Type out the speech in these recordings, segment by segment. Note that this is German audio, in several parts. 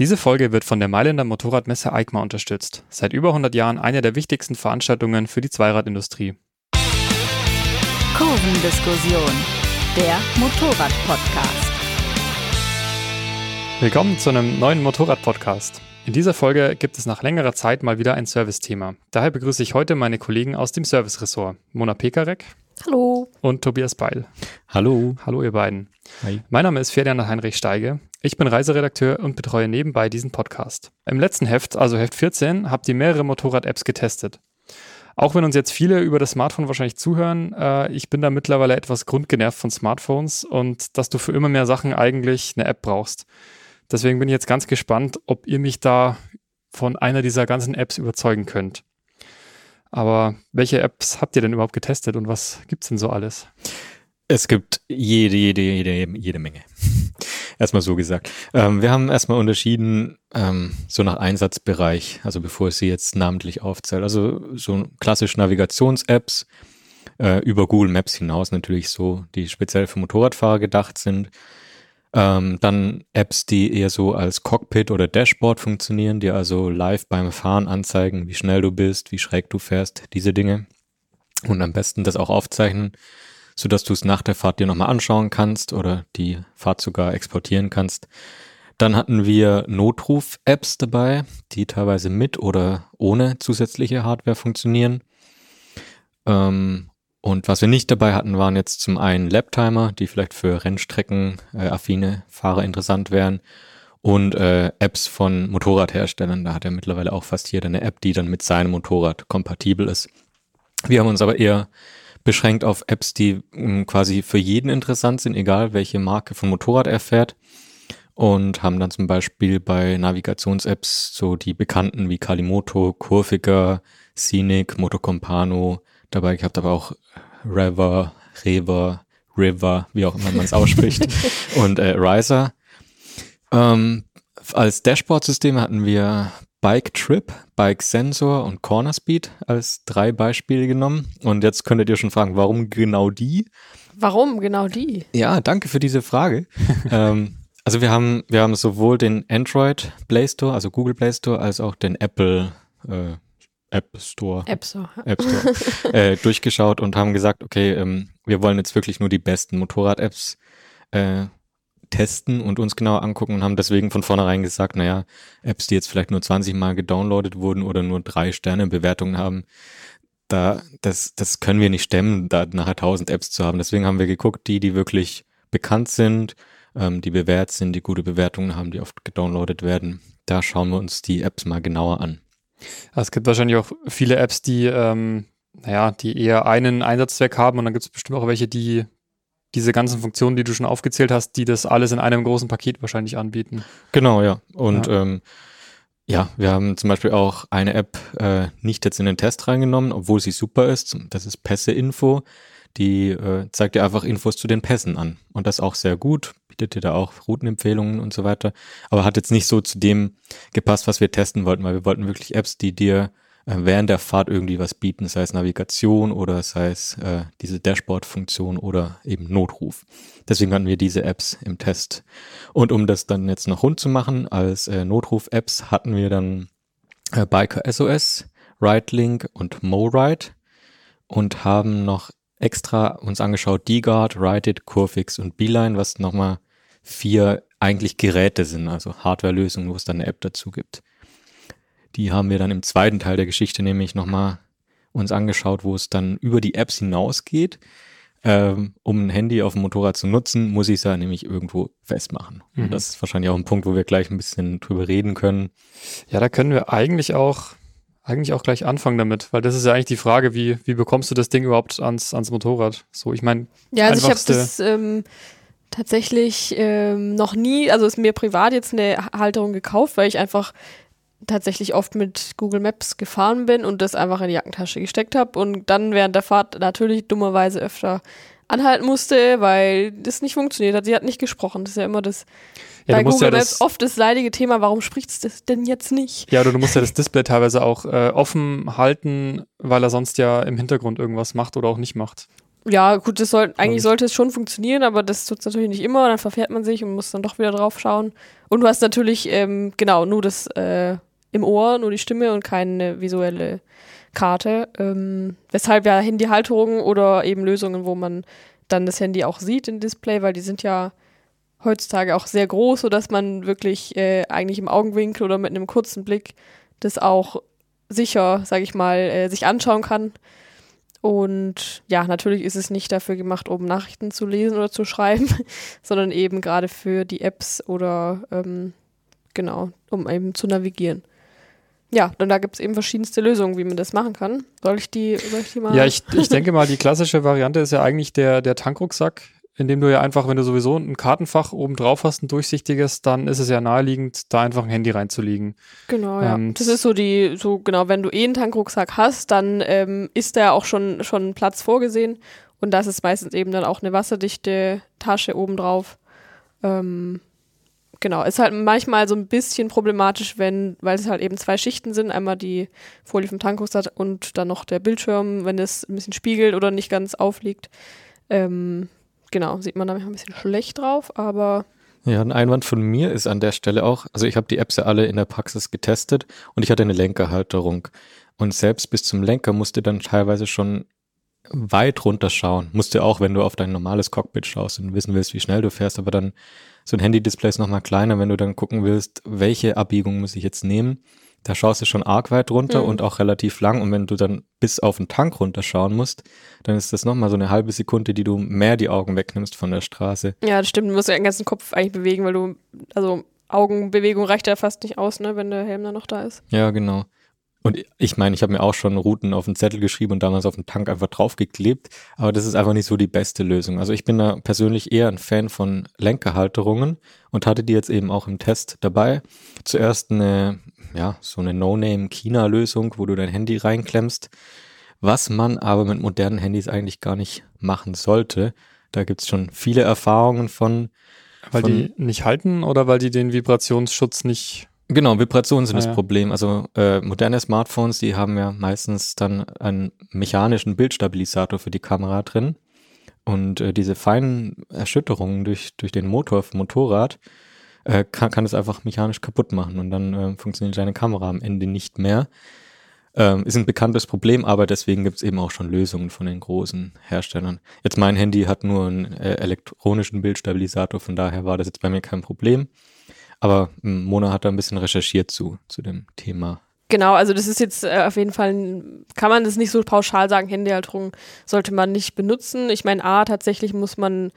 Diese Folge wird von der Mailänder Motorradmesse EICMA unterstützt. Seit über 100 Jahren eine der wichtigsten Veranstaltungen für die Zweiradindustrie. Kurvendiskussion, der Motorrad-Podcast. Willkommen zu einem neuen Motorrad-Podcast. In dieser Folge gibt es nach längerer Zeit mal wieder ein Service-Thema. Daher begrüße ich heute meine Kollegen aus dem Service-Ressort, Mona Pekarek. Hallo. Und Tobias Beil. Hallo. Hallo ihr beiden. Hi. Mein Name ist Ferdinand Heinrich Steige. Ich bin Reiseredakteur und betreue nebenbei diesen Podcast. Im letzten Heft, also Heft 14, habt ihr mehrere Motorrad-Apps getestet. Auch wenn uns jetzt viele über das Smartphone wahrscheinlich zuhören, äh, ich bin da mittlerweile etwas grundgenervt von Smartphones und dass du für immer mehr Sachen eigentlich eine App brauchst. Deswegen bin ich jetzt ganz gespannt, ob ihr mich da von einer dieser ganzen Apps überzeugen könnt. Aber welche Apps habt ihr denn überhaupt getestet und was gibt's denn so alles? Es gibt jede, jede, jede, jede Menge. erstmal so gesagt. Ähm, wir haben erstmal unterschieden, ähm, so nach Einsatzbereich, also bevor ich sie jetzt namentlich aufzähle. Also so klassisch Navigations-Apps äh, über Google Maps hinaus natürlich so, die speziell für Motorradfahrer gedacht sind. Ähm, dann Apps, die eher so als Cockpit oder Dashboard funktionieren, die also live beim Fahren anzeigen, wie schnell du bist, wie schräg du fährst, diese Dinge. Und am besten das auch aufzeichnen, so dass du es nach der Fahrt dir nochmal anschauen kannst oder die Fahrt sogar exportieren kannst. Dann hatten wir Notruf-Apps dabei, die teilweise mit oder ohne zusätzliche Hardware funktionieren. Ähm, und was wir nicht dabei hatten, waren jetzt zum einen Laptimer, die vielleicht für Rennstrecken äh, affine Fahrer interessant wären. Und äh, Apps von Motorradherstellern. Da hat er mittlerweile auch fast jeder eine App, die dann mit seinem Motorrad kompatibel ist. Wir haben uns aber eher beschränkt auf Apps, die mh, hm, quasi für jeden interessant sind, egal welche Marke von Motorrad er fährt. Und haben dann zum Beispiel bei Navigations-Apps so die bekannten wie Kalimoto, Kurvica, Scenic, Motocompano, dabei gehabt, aber auch Rever, Rever, River, wie auch immer man es ausspricht, und äh, Riser. Ähm, als Dashboard-System hatten wir Bike Trip, Bike Sensor und Corner Speed als drei Beispiele genommen. Und jetzt könntet ihr schon fragen, warum genau die? Warum genau die? Ja, danke für diese Frage. ähm, also wir haben, wir haben sowohl den Android Play Store, also Google Play Store, als auch den Apple äh, App Store, App Store, App Store äh, durchgeschaut und haben gesagt, okay, ähm, wir wollen jetzt wirklich nur die besten Motorrad-Apps äh, testen und uns genauer angucken und haben deswegen von vornherein gesagt, naja, Apps, die jetzt vielleicht nur 20 Mal gedownloadet wurden oder nur drei Sterne Bewertungen haben, da, das, das können wir nicht stemmen, da nachher 1000 Apps zu haben. Deswegen haben wir geguckt, die, die wirklich bekannt sind, ähm, die bewährt sind, die gute Bewertungen haben, die oft gedownloadet werden. Da schauen wir uns die Apps mal genauer an. Es gibt wahrscheinlich auch viele Apps, die, ähm, naja, die eher einen Einsatzzweck haben und dann gibt es bestimmt auch welche, die diese ganzen Funktionen, die du schon aufgezählt hast, die das alles in einem großen Paket wahrscheinlich anbieten. Genau, ja. Und ja, ähm, ja wir haben zum Beispiel auch eine App äh, nicht jetzt in den Test reingenommen, obwohl sie super ist. Das ist Pässe-Info. Die äh, zeigt dir einfach Infos zu den Pässen an. Und das auch sehr gut bietet dir da auch Routenempfehlungen und so weiter. Aber hat jetzt nicht so zu dem gepasst, was wir testen wollten, weil wir wollten wirklich Apps, die dir während der Fahrt irgendwie was bieten, sei es Navigation oder sei es äh, diese Dashboard-Funktion oder eben Notruf. Deswegen hatten wir diese Apps im Test. Und um das dann jetzt noch rund zu machen, als äh, Notruf-Apps hatten wir dann äh, Biker SOS, RideLink und MoRide und haben noch extra uns angeschaut, D-Guard, Ride-It, Curfix und Beeline, was nochmal vier eigentlich Geräte sind, also Hardware-Lösungen, wo es dann eine App dazu gibt. Die haben wir dann im zweiten Teil der Geschichte nämlich nochmal uns angeschaut, wo es dann über die Apps hinausgeht. Ähm, um ein Handy auf dem Motorrad zu nutzen, muss ich es ja nämlich irgendwo festmachen. Mhm. Und das ist wahrscheinlich auch ein Punkt, wo wir gleich ein bisschen drüber reden können. Ja, da können wir eigentlich auch eigentlich auch gleich anfangen damit, weil das ist ja eigentlich die Frage, wie, wie bekommst du das Ding überhaupt ans, ans Motorrad? So, ich meine, ja, also ich habe das ähm, tatsächlich ähm, noch nie, also ist mir privat jetzt eine Halterung gekauft, weil ich einfach tatsächlich oft mit Google Maps gefahren bin und das einfach in die Jackentasche gesteckt habe und dann während der Fahrt natürlich dummerweise öfter anhalten musste, weil das nicht funktioniert hat. Sie hat nicht gesprochen. Das ist ja immer das ja, bei Google ja Maps oft das leidige Thema, warum spricht es das denn jetzt nicht? Ja, du, du musst ja das Display teilweise auch äh, offen halten, weil er sonst ja im Hintergrund irgendwas macht oder auch nicht macht. Ja, gut, das soll, eigentlich sollte es schon funktionieren, aber das tut es natürlich nicht immer. Dann verfährt man sich und muss dann doch wieder drauf schauen. Und du hast natürlich, ähm, genau, nur das äh, im Ohr, nur die Stimme und keine visuelle Karte. Ähm, weshalb ja Handyhalterungen oder eben Lösungen, wo man dann das Handy auch sieht im Display, weil die sind ja heutzutage auch sehr groß, sodass man wirklich äh, eigentlich im Augenwinkel oder mit einem kurzen Blick das auch sicher, sage ich mal, äh, sich anschauen kann. Und ja, natürlich ist es nicht dafür gemacht, um Nachrichten zu lesen oder zu schreiben, sondern eben gerade für die Apps oder ähm, genau, um eben zu navigieren. Ja, und da gibt es eben verschiedenste Lösungen, wie man das machen kann. Soll ich die, soll ich die mal? Ja, ich, ich denke mal, die klassische Variante ist ja eigentlich der, der Tankrucksack, indem du ja einfach, wenn du sowieso ein Kartenfach oben drauf hast, ein durchsichtiges, dann ist es ja naheliegend, da einfach ein Handy reinzulegen. Genau, ja. Ähm, das ist so die, so genau, wenn du eh einen Tankrucksack hast, dann ähm, ist da auch schon, schon Platz vorgesehen. Und das ist meistens eben dann auch eine wasserdichte Tasche oben drauf. Ähm, genau, ist halt manchmal so ein bisschen problematisch, wenn, weil es halt eben zwei Schichten sind, einmal die Folie vom Tankrucksack und dann noch der Bildschirm, wenn es ein bisschen spiegelt oder nicht ganz aufliegt. Ähm, genau, sieht man da ein bisschen schlecht drauf, aber Ja, ein Einwand von mir ist an der Stelle auch, also ich habe die Apps ja alle in der Praxis getestet und ich hatte eine Lenkerhalterung. Und selbst bis zum Lenker musste dann teilweise schon weit runterschauen. Musste auch, wenn du auf dein normales Cockpit schaust und wissen willst, wie schnell du fährst, aber dann so ein Handy-Display ist nochmal kleiner, wenn du dann gucken willst, welche Abbiegung muss ich jetzt nehmen. Da schaust du schon arg weit runter Mhm. und auch relativ lang. Und wenn du dann bis auf den Tank runterschauen musst, dann ist das nochmal so eine halbe Sekunde, die du mehr die Augen wegnimmst von der Straße. ja, das stimmt, du musst ja den ganzen Kopf eigentlich bewegen, weil du, also Augenbewegung reicht ja fast nicht aus, ne, wenn der Helm dann noch da ist. Ja, genau. Und ich meine, ich habe mir auch schon Routen auf den Zettel geschrieben und damals auf den Tank einfach draufgeklebt, aber das ist einfach nicht so die beste Lösung. Also ich bin da persönlich eher ein Fan von Lenkerhalterungen und hatte die jetzt eben auch im Test dabei. Zuerst eine, ja, so eine No-Name-China-Lösung, wo du dein Handy reinklemmst, was man aber mit modernen Handys eigentlich gar nicht machen sollte. Da gibt's schon viele Erfahrungen von, weil von- die nicht halten oder weil die den Vibrationsschutz nicht. Genau, Vibrationen sind Ah, das ja. Problem. Also äh, moderne Smartphones, die haben ja meistens dann einen mechanischen Bildstabilisator für die Kamera drin. Und äh, diese feinen Erschütterungen durch, durch den Motor vom Motorrad äh, kann, kann es einfach mechanisch kaputt machen und dann äh, funktioniert deine Kamera am Ende nicht mehr. Ähm, ist ein bekanntes Problem, aber deswegen gibt es eben auch schon Lösungen von den großen Herstellern. Jetzt mein Handy hat nur einen äh, elektronischen Bildstabilisator, von daher war das jetzt bei mir kein Problem. Aber m, Mona hat da ein bisschen recherchiert zu, zu dem Thema. Genau, also das ist jetzt äh, auf jeden Fall, kann man das nicht so pauschal sagen, Handyhalterung sollte man nicht benutzen. Ich meine, A, tatsächlich muss man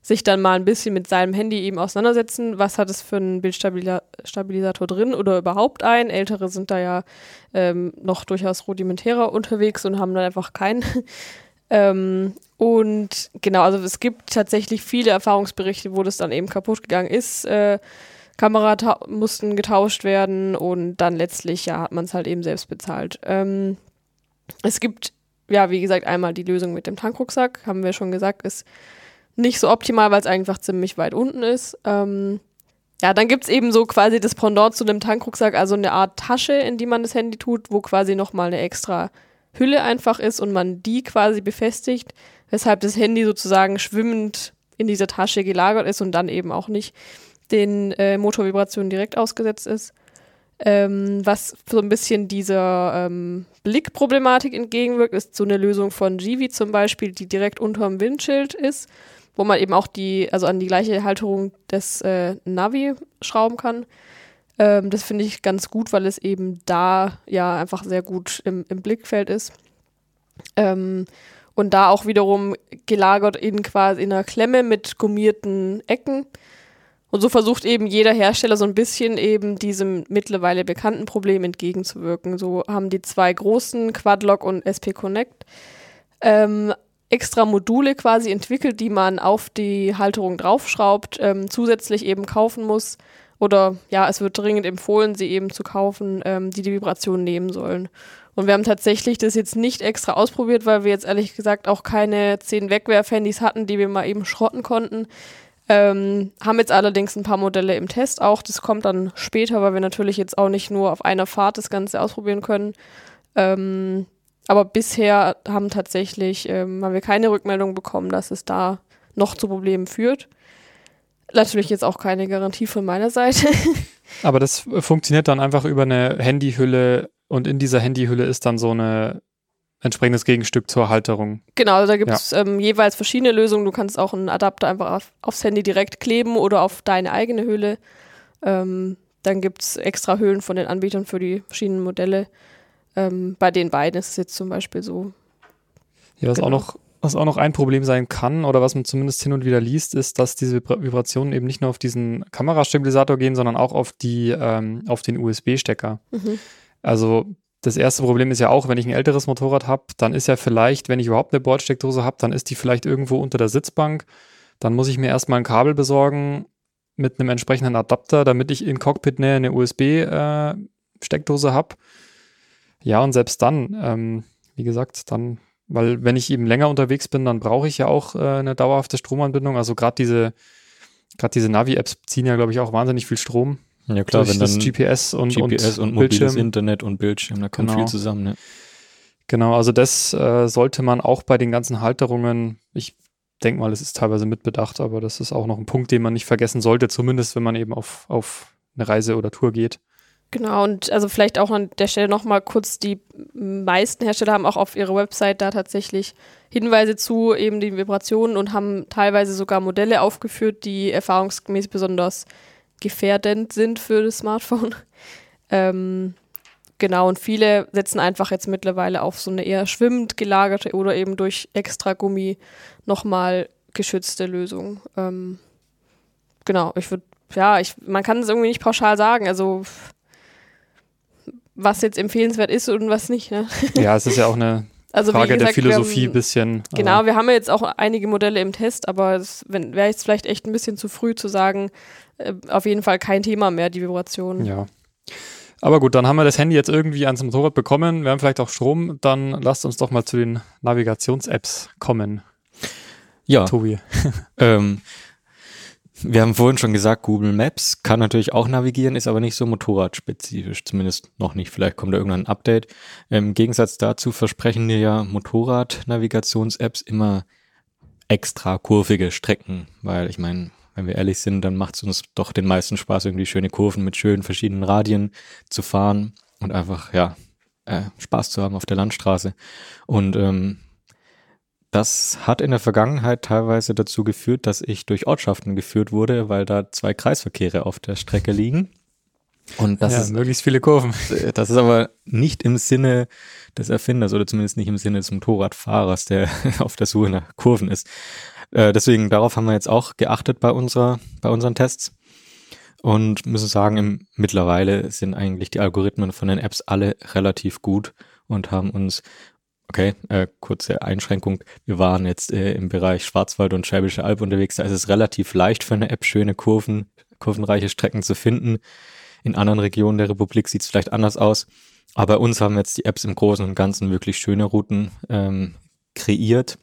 sich dann mal ein bisschen mit seinem Handy eben auseinandersetzen. Was hat es für einen Bildstabilisator drin oder überhaupt einen? Ältere sind da ja ähm, noch durchaus rudimentärer unterwegs und haben dann einfach keinen. ähm, und genau, also es gibt tatsächlich viele Erfahrungsberichte, wo das dann eben kaputt gegangen ist. Äh, Kamera mussten getauscht werden und dann letztlich ja hat man es halt eben selbst bezahlt. Ähm, es gibt ja wie gesagt einmal die Lösung mit dem Tankrucksack, haben wir schon gesagt, ist nicht so optimal, weil es einfach ziemlich weit unten ist. Ähm, ja, dann gibt's eben so quasi das Pendant zu einem Tankrucksack, also eine Art Tasche, in die man das Handy tut, wo quasi nochmal eine extra Hülle einfach ist und man die quasi befestigt, weshalb das Handy sozusagen schwimmend in dieser Tasche gelagert ist und dann eben auch nicht den äh, Motorvibrationen direkt ausgesetzt ist. Ähm, was so ein bisschen dieser ähm, Blickproblematik entgegenwirkt, ist so eine Lösung von Givi zum Beispiel, die direkt unterm Windschild ist, wo man eben auch die, also an die gleiche Halterung des äh, Navi schrauben kann. Ähm, das finde ich ganz gut, weil es eben da ja einfach sehr gut im, im Blickfeld ist. Ähm, und da auch wiederum gelagert in quasi in einer Klemme mit gummierten Ecken. Und so versucht eben jeder Hersteller so ein bisschen eben diesem mittlerweile bekannten Problem entgegenzuwirken. So haben die zwei großen, Quadlock und SP Connect, ähm, extra Module quasi entwickelt, die man auf die Halterung draufschraubt, ähm, zusätzlich eben kaufen muss. Oder ja, es wird dringend empfohlen, sie eben zu kaufen, ähm, die die Vibration nehmen sollen. Und wir haben tatsächlich das jetzt nicht extra ausprobiert, weil wir jetzt ehrlich gesagt auch keine 10 Wegwerf-Handys hatten, die wir mal eben schrotten konnten. Ähm, haben jetzt allerdings ein paar Modelle im Test auch. Das kommt dann später, weil wir natürlich jetzt auch nicht nur auf einer Fahrt das Ganze ausprobieren können. Ähm, aber bisher haben tatsächlich, ähm, haben wir keine Rückmeldung bekommen, dass es da noch zu Problemen führt. Natürlich jetzt auch keine Garantie von meiner Seite. Aber das funktioniert dann einfach über eine Handyhülle und in dieser Handyhülle ist dann so ein entsprechendes Gegenstück zur Halterung. Genau, also da gibt es ja. ähm, jeweils verschiedene Lösungen. Du kannst auch einen Adapter einfach auf, aufs Handy direkt kleben oder auf deine eigene Hülle. Ähm, dann gibt es extra Hüllen von den Anbietern für die verschiedenen Modelle. Ähm, bei den beiden ist es jetzt zum Beispiel so. Ja, was genau. auch noch was auch noch ein Problem sein kann oder was man zumindest hin und wieder liest, ist, dass diese Vibrationen eben nicht nur auf diesen Kamerastabilisator gehen, sondern auch auf die, ähm, auf den USB-Stecker. Mhm. Also das erste Problem ist ja auch, wenn ich ein älteres Motorrad habe, dann ist ja vielleicht, wenn ich überhaupt eine Bordsteckdose habe, dann ist die vielleicht irgendwo unter der Sitzbank. Dann muss ich mir erstmal ein Kabel besorgen mit einem entsprechenden Adapter, damit ich in Cockpit-Nähe eine USB-Steckdose äh, habe. Ja, und selbst dann, ähm, wie gesagt, dann weil wenn ich eben länger unterwegs bin, dann brauche ich ja auch äh, eine dauerhafte Stromanbindung. Also gerade diese, gerade diese Navi-Apps ziehen ja, glaube ich, auch wahnsinnig viel Strom. Ja klar, wenn das dann GPS und, GPS und, und mobiles Internet und Bildschirm, da kommt genau. viel zusammen. Ne? Genau, also das äh, sollte man auch bei den ganzen Halterungen, ich denke mal, es ist teilweise mitbedacht, aber das ist auch noch ein Punkt, den man nicht vergessen sollte, zumindest wenn man eben auf, auf eine Reise oder Tour geht. Genau, und also vielleicht auch an der Stelle nochmal kurz, die meisten Hersteller haben auch auf ihrer Website da tatsächlich Hinweise zu eben den Vibrationen und haben teilweise sogar Modelle aufgeführt, die erfahrungsgemäß besonders gefährdend sind für das Smartphone. Ähm, genau, und viele setzen einfach jetzt mittlerweile auf so eine eher schwimmend gelagerte oder eben durch extra Gummi nochmal geschützte Lösung. Ähm, genau, ich würde, ja, ich, man kann es irgendwie nicht pauschal sagen. Also was jetzt empfehlenswert ist und was nicht. Ne? Ja, es ist ja auch eine also, Frage gesagt, der Philosophie ein bisschen. Genau, wir haben ja jetzt auch einige Modelle im Test, aber es wäre jetzt vielleicht echt ein bisschen zu früh zu sagen, äh, auf jeden Fall kein Thema mehr, die Vibration. Ja. Aber gut, dann haben wir das Handy jetzt irgendwie ans Motorrad bekommen. Wir haben vielleicht auch Strom. Dann lasst uns doch mal zu den Navigations-Apps kommen. Ja. Tobi. ähm, wir haben vorhin schon gesagt, Google Maps kann natürlich auch navigieren, ist aber nicht so motorradspezifisch, zumindest noch nicht. Vielleicht kommt da irgendein Update. Im Gegensatz dazu versprechen dir ja Motorrad-Navigations-Apps immer extra kurvige Strecken, weil ich meine, wenn wir ehrlich sind, dann macht es uns doch den meisten Spaß, irgendwie schöne Kurven mit schönen verschiedenen Radien zu fahren und einfach, ja, äh, Spaß zu haben auf der Landstraße. Und ähm, das hat in der Vergangenheit teilweise dazu geführt, dass ich durch Ortschaften geführt wurde, weil da zwei Kreisverkehre auf der Strecke liegen. Und das ja, ist möglichst viele Kurven. Das ist aber nicht im Sinne des Erfinders oder zumindest nicht im Sinne des Motorradfahrers, der auf der Suche nach Kurven ist. Äh, deswegen darauf haben wir jetzt auch geachtet bei unserer, bei unseren Tests und müssen sagen, im, mittlerweile sind eigentlich die Algorithmen von den Apps alle relativ gut und haben uns Okay, äh, kurze Einschränkung. Wir waren jetzt äh, im Bereich Schwarzwald und Schwäbische Alb unterwegs. Da ist es relativ leicht für eine App, schöne Kurven, kurvenreiche Strecken zu finden. In anderen Regionen der Republik sieht es vielleicht anders aus. Aber bei uns haben jetzt die Apps im Großen und Ganzen wirklich schöne Routen ähm, kreiert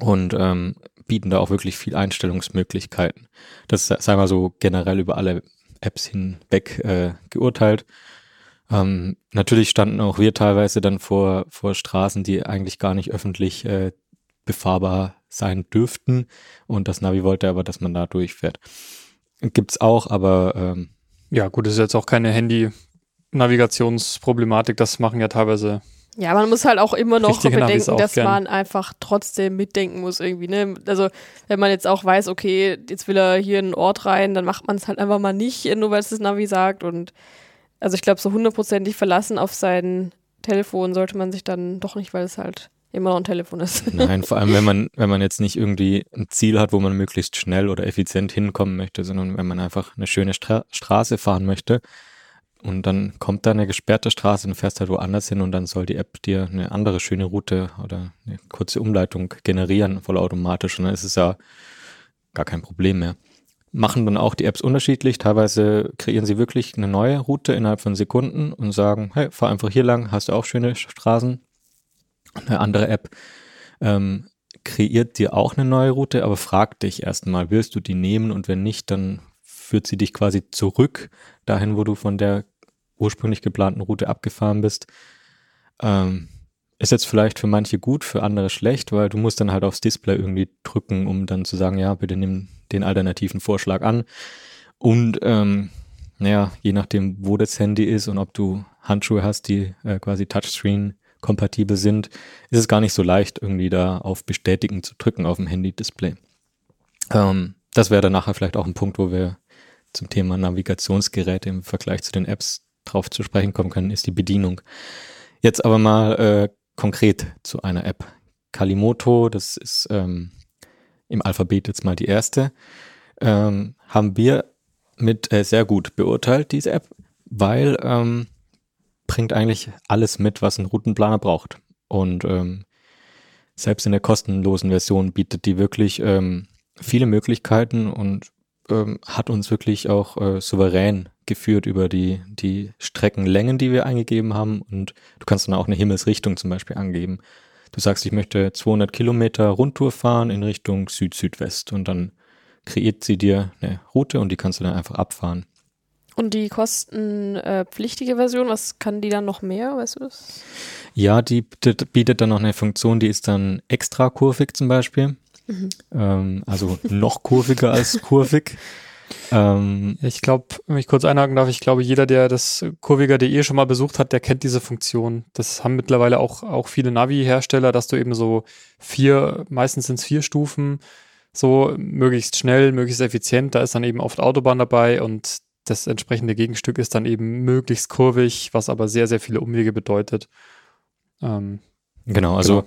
und ähm, bieten da auch wirklich viel Einstellungsmöglichkeiten. Das sei mal so generell über alle Apps hinweg äh, geurteilt. Ähm, natürlich standen auch wir teilweise dann vor, vor Straßen, die eigentlich gar nicht öffentlich äh, befahrbar sein dürften. Und das Navi wollte aber, dass man da durchfährt. Gibt's auch, aber ähm, ja, gut, das ist jetzt auch keine Handy-Navigationsproblematik. Das machen ja teilweise ja, man muss halt auch immer noch bedenken, dass gern. man einfach trotzdem mitdenken muss irgendwie. Ne? Also wenn man jetzt auch weiß, okay, jetzt will er hier in einen Ort rein, dann macht man es halt einfach mal nicht, nur weil es das Navi sagt. Und also ich glaube, so hundertprozentig verlassen auf sein Telefon sollte man sich dann doch nicht, weil es halt immer noch ein Telefon ist. Nein, vor allem, wenn man, wenn man jetzt nicht irgendwie ein Ziel hat, wo man möglichst schnell oder effizient hinkommen möchte, sondern wenn man einfach eine schöne Stra Straße fahren möchte und dann kommt da eine gesperrte Straße und fährst halt woanders hin und dann soll die App dir eine andere schöne Route oder eine kurze Umleitung generieren, vollautomatisch und dann ist es ja gar kein Problem mehr machen dann auch die Apps unterschiedlich. Teilweise kreieren sie wirklich eine neue Route innerhalb von Sekunden und sagen, hey, fahr einfach hier lang, hast du auch schöne Straßen. Eine andere App ähm, kreiert dir auch eine neue Route, aber fragt dich erstmal, willst du die nehmen und wenn nicht, dann führt sie dich quasi zurück dahin, wo du von der ursprünglich geplanten Route abgefahren bist. Ähm, ist jetzt vielleicht für manche gut, für andere schlecht, weil du musst dann halt aufs Display irgendwie drücken, um dann zu sagen, ja, bitte nimm den alternativen Vorschlag an. Und ähm, naja, je nachdem, wo das Handy ist und ob du Handschuhe hast, die äh, quasi Touchscreen kompatibel sind, ist es gar nicht so leicht, irgendwie da auf Bestätigen zu drücken auf dem Handy-Display. Ähm, das wäre dann nachher vielleicht auch ein Punkt, wo wir zum Thema Navigationsgeräte im Vergleich zu den Apps drauf zu sprechen kommen können, ist die Bedienung. Jetzt aber mal äh, konkret zu einer App. Kalimoto, das ist ähm, im Alphabet jetzt mal die erste, ähm, haben wir mit äh, sehr gut beurteilt, diese App, weil ähm, bringt eigentlich alles mit, was ein Routenplaner braucht. Und ähm, selbst in der kostenlosen Version bietet die wirklich ähm, viele Möglichkeiten und ähm, hat uns wirklich auch äh, souverän geführt über die, die Streckenlängen, die wir eingegeben haben. Und du kannst dann auch eine Himmelsrichtung zum Beispiel angeben. Du sagst, ich möchte 200 Kilometer Rundtour fahren in Richtung Süd-Südwest und dann kreiert sie dir eine Route und die kannst du dann einfach abfahren. Und die kostenpflichtige Version, was kann die dann noch mehr, weißt du das? Ja, die bietet dann noch eine Funktion, die ist dann extra kurvig zum Beispiel. Mhm. Ähm, also noch kurviger als kurvig. Ähm, ich glaube, wenn ich kurz einhaken darf, ich glaube, jeder, der das kurviger.de schon mal besucht hat, der kennt diese Funktion. Das haben mittlerweile auch, auch viele Navi-Hersteller, dass du eben so vier, meistens sind es vier Stufen, so möglichst schnell, möglichst effizient. Da ist dann eben oft Autobahn dabei und das entsprechende Gegenstück ist dann eben möglichst kurvig, was aber sehr, sehr viele Umwege bedeutet. Ähm, genau, also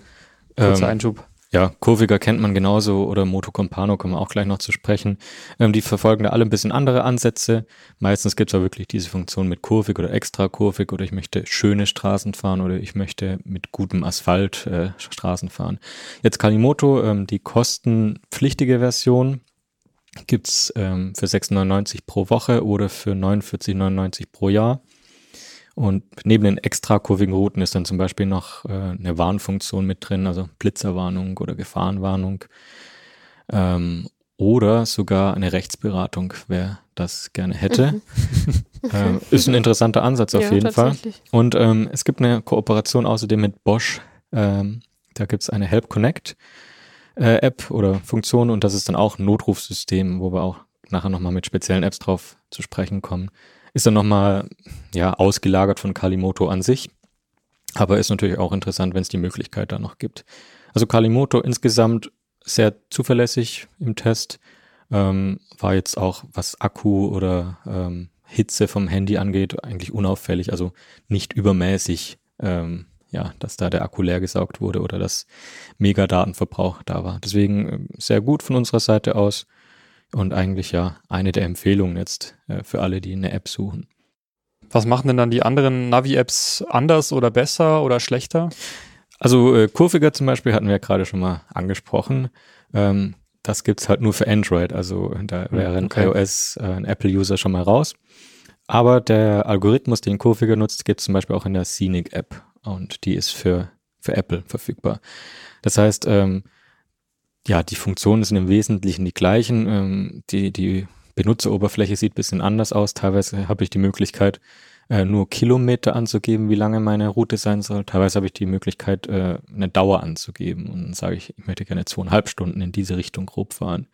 genau. kurzer ähm, Einschub. Ja, Kurviger kennt man genauso oder Moto Compano kommen wir auch gleich noch zu sprechen. Ähm, die verfolgen da alle ein bisschen andere Ansätze. Meistens gibt es auch wirklich diese Funktion mit kurvig oder extra kurvig oder ich möchte schöne Straßen fahren oder ich möchte mit gutem Asphalt äh, Straßen fahren. Jetzt Kalimoto, ähm, die kostenpflichtige Version, gibt's ähm, für 6,99 pro Woche oder für 49,99 pro Jahr. Und neben den extra kurvigen Routen ist dann zum Beispiel noch äh, eine Warnfunktion mit drin, also Blitzerwarnung oder Gefahrenwarnung. Ähm, oder sogar eine Rechtsberatung, wer das gerne hätte. Mhm. ähm, ist ein interessanter Ansatz auf ja, jeden Fall. Und ähm, es gibt eine Kooperation außerdem mit Bosch. Ähm, da gibt's eine Help Connect äh, App oder Funktion und das ist dann auch ein Notrufsystem, wo wir auch nachher nochmal mit speziellen Apps drauf zu sprechen kommen. Ist dann nochmal ja, ausgelagert von Kalimoto an sich, aber ist natürlich auch interessant, wenn es die Möglichkeit da noch gibt. Also Kalimoto insgesamt sehr zuverlässig im Test, ähm, war jetzt auch, was Akku oder ähm, Hitze vom Handy angeht, eigentlich unauffällig, also nicht übermäßig ähm, ja, dass da der Akku leer gesaugt wurde oder dass mega Datenverbrauch da war. Deswegen ähm, sehr gut von unserer Seite aus und eigentlich ja eine der Empfehlungen jetzt äh, für alle, die eine App suchen. Was machen denn dann die anderen Navi-Apps anders oder besser oder schlechter? Also äh, Kurviger zum Beispiel hatten wir ja gerade schon mal angesprochen. Ähm, das gibt's halt nur für Android, also da hm, wäre ein okay. iOS, äh, ein Apple-User schon mal raus. Aber der Algorithmus, den Kurviger nutzt, gibt es zum Beispiel auch in der Scenic-App und die ist für, für Apple verfügbar. Das heißt, ähm, ja, die Funktionen sind im Wesentlichen die gleichen. Ähm, die, die Benutzeroberfläche sieht bisschen anders aus. Teilweise habe ich die Möglichkeit, äh, nur Kilometer anzugeben, wie lange meine Route sein soll. Teilweise habe ich die Möglichkeit, äh, eine Dauer anzugeben. Und dann sage ich, ich möchte gerne zweieinhalb Stunden in diese Richtung grob fahren.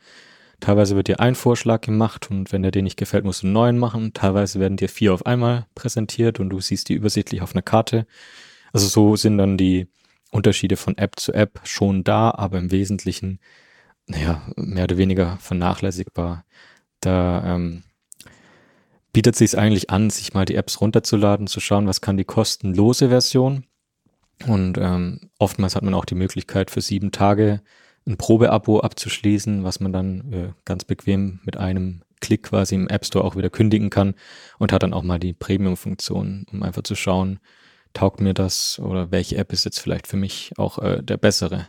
Teilweise wird dir ein Vorschlag gemacht und wenn der dir nicht gefällt, musst du einen neuen machen. Teilweise werden dir vier auf einmal präsentiert und du siehst die übersichtlich auf einer Karte. Also so sind dann die Unterschiede von App zu App schon da, aber im Wesentlichen, naja, mehr oder weniger vernachlässigbar. Da ähm, bietet sich eigentlich an, sich mal die Apps runterzuladen, zu schauen, was kann die kostenlose Version. Und ähm, oftmals hat man auch die Möglichkeit, für sieben Tage ein Probeabo abzuschließen, was man dann äh, ganz bequem mit einem Klick quasi im App Store auch wieder kündigen kann und hat dann auch mal die Premium-Funktion, um einfach zu schauen, taugt mir das oder welche App ist jetzt vielleicht für mich auch äh, der bessere.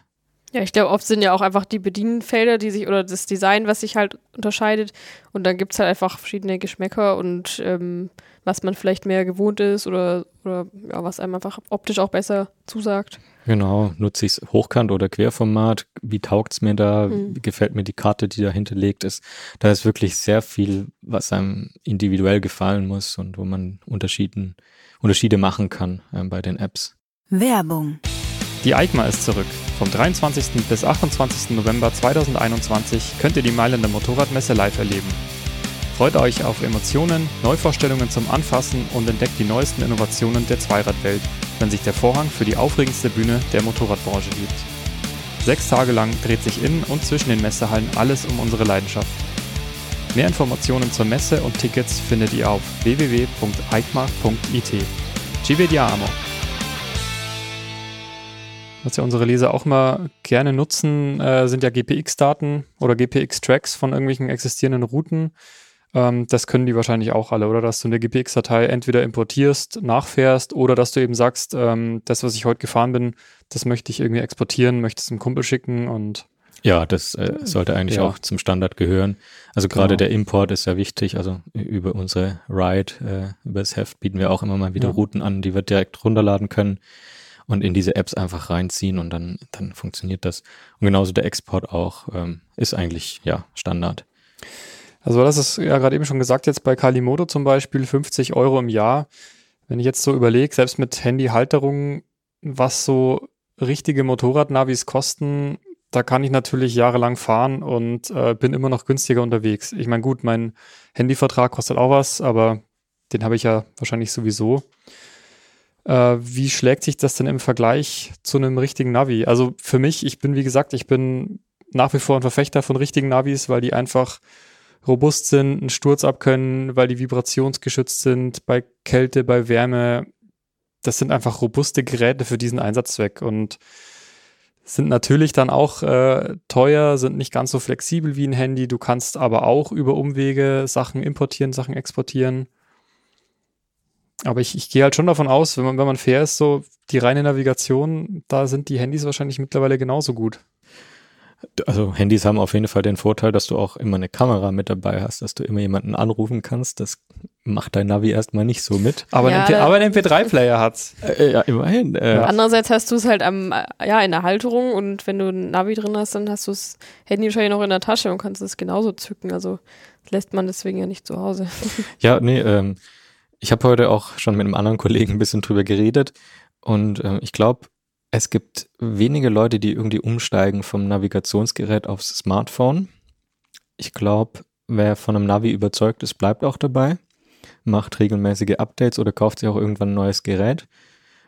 Ja, ich glaube, oft sind ja auch einfach die Bedienfelder, die sich oder das Design, was sich halt unterscheidet. Und dann gibt es halt einfach verschiedene Geschmäcker und ähm, was man vielleicht mehr gewohnt ist oder, oder ja, was einem einfach optisch auch besser zusagt. Genau, nutze ich es hochkant oder Querformat? Wie taugt es mir da? Hm. Wie gefällt mir die Karte, die da hinterlegt ist? Da ist wirklich sehr viel, was einem individuell gefallen muss und wo man Unterschieden Unterschiede machen kann äh, bei den Apps. Werbung. Die EICMA ist zurück. Vom 23. bis 28. November 2021 könnt ihr die Mailänder Motorradmesse live erleben. Freut euch auf Emotionen, Neuvorstellungen zum Anfassen und entdeckt die neuesten Innovationen der Zweiradwelt, wenn sich der Vorhang für die aufregendste Bühne der Motorradbranche hebt. Sechs Tage lang dreht sich in und zwischen den Messehallen alles um unsere Leidenschaft. Mehr Informationen zur Messe und Tickets findet ihr auf www.eikma.it. Ci vediamo! Was ja unsere Leser auch mal gerne nutzen, äh, sind ja GPX-Daten oder GPX-Tracks von irgendwelchen existierenden Routen. Ähm, das können die wahrscheinlich auch alle, oder? Dass du eine GPX-Datei entweder importierst, nachfährst oder dass du eben sagst, ähm, das, was ich heute gefahren bin, das möchte ich irgendwie exportieren, möchte es einem Kumpel schicken und ja, das äh, sollte eigentlich ja. auch zum Standard gehören. Also gerade genau. der Import ist ja wichtig. Also über unsere Ride, äh, über das Heft bieten wir auch immer mal wieder ja. Routen an, die wir direkt runterladen können und in diese Apps einfach reinziehen und dann, dann funktioniert das. Und genauso der Export auch ähm, ist eigentlich ja Standard. Also das ist ja gerade eben schon gesagt, jetzt bei Kalimodo zum Beispiel 50 Euro im Jahr. Wenn ich jetzt so überlege, selbst mit Handyhalterung, was so richtige Motorradnavis kosten, da kann ich natürlich jahrelang fahren und äh, bin immer noch günstiger unterwegs. Ich meine, gut, mein Handyvertrag kostet auch was, aber den habe ich ja wahrscheinlich sowieso. Äh, wie schlägt sich das denn im Vergleich zu einem richtigen Navi? Also für mich, ich bin, wie gesagt, ich bin nach wie vor ein Verfechter von richtigen Navis, weil die einfach robust sind, einen Sturz abkönnen, weil die vibrationsgeschützt sind, bei Kälte, bei Wärme. Das sind einfach robuste Geräte für diesen Einsatzzweck und sind natürlich dann auch äh, teuer, sind nicht ganz so flexibel wie ein Handy. Du kannst aber auch über Umwege Sachen importieren, Sachen exportieren. Aber ich, ich gehe halt schon davon aus, wenn man, wenn man fair ist, so die reine Navigation, da sind die Handys wahrscheinlich mittlerweile genauso gut. Also Handys haben auf jeden Fall den Vorteil, dass du auch immer eine Kamera mit dabei hast, dass du immer jemanden anrufen kannst. Das macht dein Navi erstmal nicht so mit. Aber ja, ein, aber ein MP3-Player hat's. Äh, ja, immerhin. Äh. Andererseits hast du es halt am, ja, in der Halterung und wenn du ein Navi drin hast, dann hast du das Handy wahrscheinlich noch in der Tasche und kannst es genauso zücken. Also lässt man deswegen ja nicht zu Hause. Ja, nee, ähm, ich habe heute auch schon mit einem anderen Kollegen ein bisschen drüber geredet und ähm, ich glaube, es gibt wenige Leute, die irgendwie umsteigen vom Navigationsgerät aufs Smartphone. Ich glaube, wer von einem Navi überzeugt ist, bleibt auch dabei macht regelmäßige Updates oder kauft sich auch irgendwann ein neues Gerät,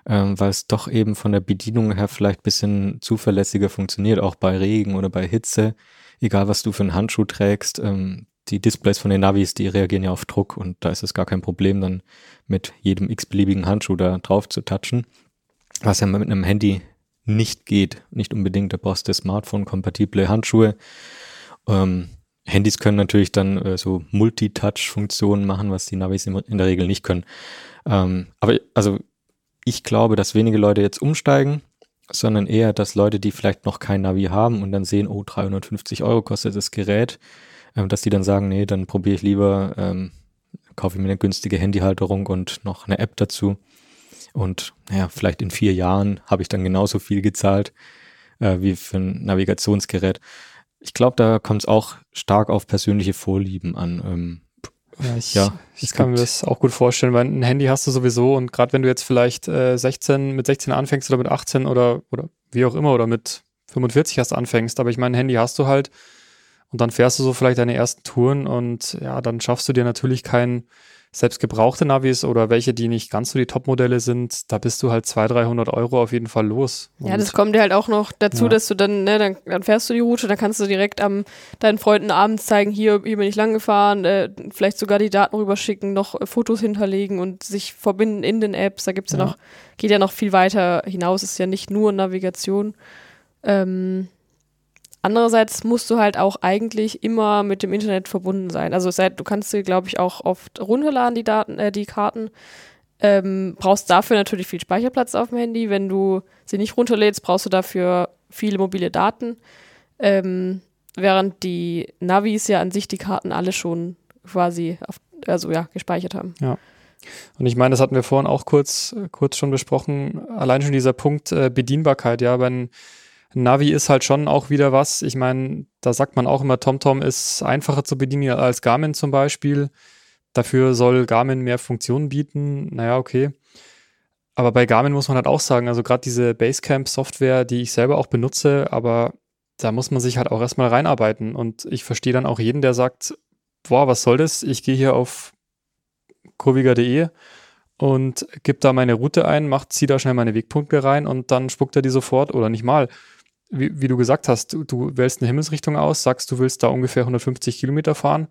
ähm, weil es doch eben von der Bedienung her vielleicht bisschen zuverlässiger funktioniert, auch bei Regen oder bei Hitze. Egal, was du für einen Handschuh trägst, ähm, die Displays von den Navis, die reagieren ja auf Druck und da ist es gar kein Problem, dann mit jedem x-beliebigen Handschuh da drauf zu touchen. Was ja mit einem Handy nicht geht, nicht unbedingt. Da brauchst du Smartphone-kompatible Handschuhe. Ähm, Handys können natürlich dann äh, so Multitouch-Funktionen machen, was die Navis in der Regel nicht können. Ähm, aber also ich glaube, dass wenige Leute jetzt umsteigen, sondern eher, dass Leute, die vielleicht noch kein Navi haben und dann sehen, oh, 350 Euro kostet das Gerät, ähm, dass die dann sagen, nee, dann probiere ich lieber, ähm, kaufe ich mir eine günstige Handyhalterung und noch eine App dazu. Und naja, vielleicht in vier Jahren habe ich dann genauso viel gezahlt äh, wie für ein Navigationsgerät ich glaube, da kommt es auch stark auf persönliche Vorlieben an. Ähm, ja, ich, ja, ich kann mir das auch gut vorstellen, weil ein Handy hast du sowieso und gerade wenn du jetzt vielleicht äh, 16 mit 16 anfängst oder mit 18 oder oder wie auch immer oder mit 45 hast anfängst, aber ich meine, ein Handy hast du halt und dann fährst du so vielleicht deine ersten Touren und ja, dann schaffst du dir natürlich kein selbst gebrauchte Navis oder welche, die nicht ganz so die Top-Modelle sind, da bist du halt 200, 300 Euro auf jeden Fall los. Und ja, das kommt dir halt auch noch dazu, ja. dass du dann, ne, dann, dann, fährst du die Route, dann kannst du direkt am deinen Freunden abends zeigen, hier, hier bin ich lang gefahren, äh, vielleicht sogar die Daten rüberschicken, noch äh, Fotos hinterlegen und sich verbinden in den Apps. Da gibt's ja, ja noch, geht ja noch viel weiter hinaus, ist ja nicht nur Navigation. Ähm, Andererseits musst du halt auch eigentlich immer mit dem Internet verbunden sein. Also du kannst sie, glaube ich, auch oft runterladen, die Daten, äh, die Karten. Ähm, brauchst dafür natürlich viel Speicherplatz auf dem Handy. Wenn du sie nicht runterlädst, brauchst du dafür viele mobile Daten. Ähm, während die Navis ja an sich die Karten alle schon quasi auf, also ja, gespeichert haben. Ja. Und ich meine, das hatten wir vorhin auch kurz, kurz schon besprochen. Allein schon dieser Punkt äh, Bedienbarkeit, ja, wenn Navi ist halt schon auch wieder was. Ich meine, da sagt man auch immer, TomTom ist einfacher zu bedienen als Garmin zum Beispiel. Dafür soll Garmin mehr Funktionen bieten. Naja, okay. Aber bei Garmin muss man halt auch sagen, also gerade diese Basecamp-Software, die ich selber auch benutze, aber da muss man sich halt auch erstmal reinarbeiten. Und ich verstehe dann auch jeden, der sagt, boah, was soll das? Ich gehe hier auf kurviger.de und gebe da meine Route ein, macht, zieh da schnell meine Wegpunkte rein und dann spuckt er die sofort oder nicht mal. Wie, wie du gesagt hast, du, du wählst eine Himmelsrichtung aus, sagst, du willst da ungefähr 150 Kilometer fahren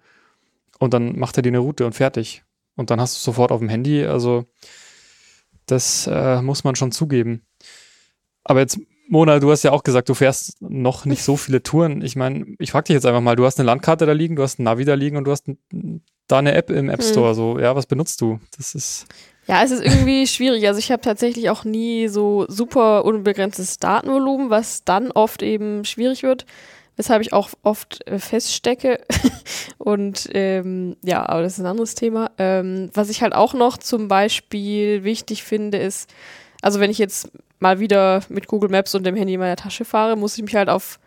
und dann macht er dir eine Route und fertig. Und dann hast du sofort auf dem Handy, also das äh, muss man schon zugeben. Aber jetzt, Mona, du hast ja auch gesagt, du fährst noch nicht so viele Touren. Ich meine, ich frage dich jetzt einfach mal, du hast eine Landkarte da liegen, du hast ein Navi da liegen und du hast da eine App im App Hm. Store. So, ja, was benutzt du? Das ist. Ja, es ist irgendwie schwierig. Also ich habe tatsächlich auch nie so super unbegrenztes Datenvolumen, was dann oft eben schwierig wird, weshalb ich auch oft äh, feststecke. Und ähm, ja, aber das ist ein anderes Thema. Ähm, was ich halt auch noch zum Beispiel wichtig finde, ist, also wenn ich jetzt mal wieder mit Google Maps und dem Handy in meiner Tasche fahre, muss ich mich halt auf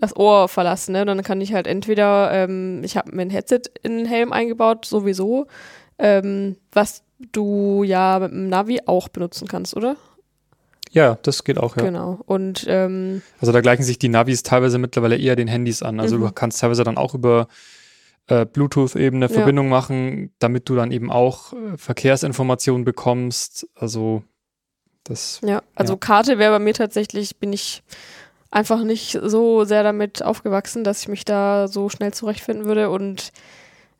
das Ohr verlassen. Ne? Und dann kann ich halt entweder, ähm, ich habe mir ein Headset in den Helm eingebaut, sowieso, ähm, was du ja mit dem Navi auch benutzen kannst, oder? Ja, das geht auch, ja. Genau. Und ähm, Also da gleichen sich die Navis teilweise mittlerweile eher den Handys an. Also Mhm. du kannst teilweise dann auch über äh, Bluetooth-Ebene Ja. Verbindung machen, damit du dann eben auch äh, Verkehrsinformationen bekommst. Also das, ja, also Ja. Karte wäre bei mir tatsächlich, bin ich einfach nicht so sehr damit aufgewachsen, dass ich mich da so schnell zurechtfinden würde. Und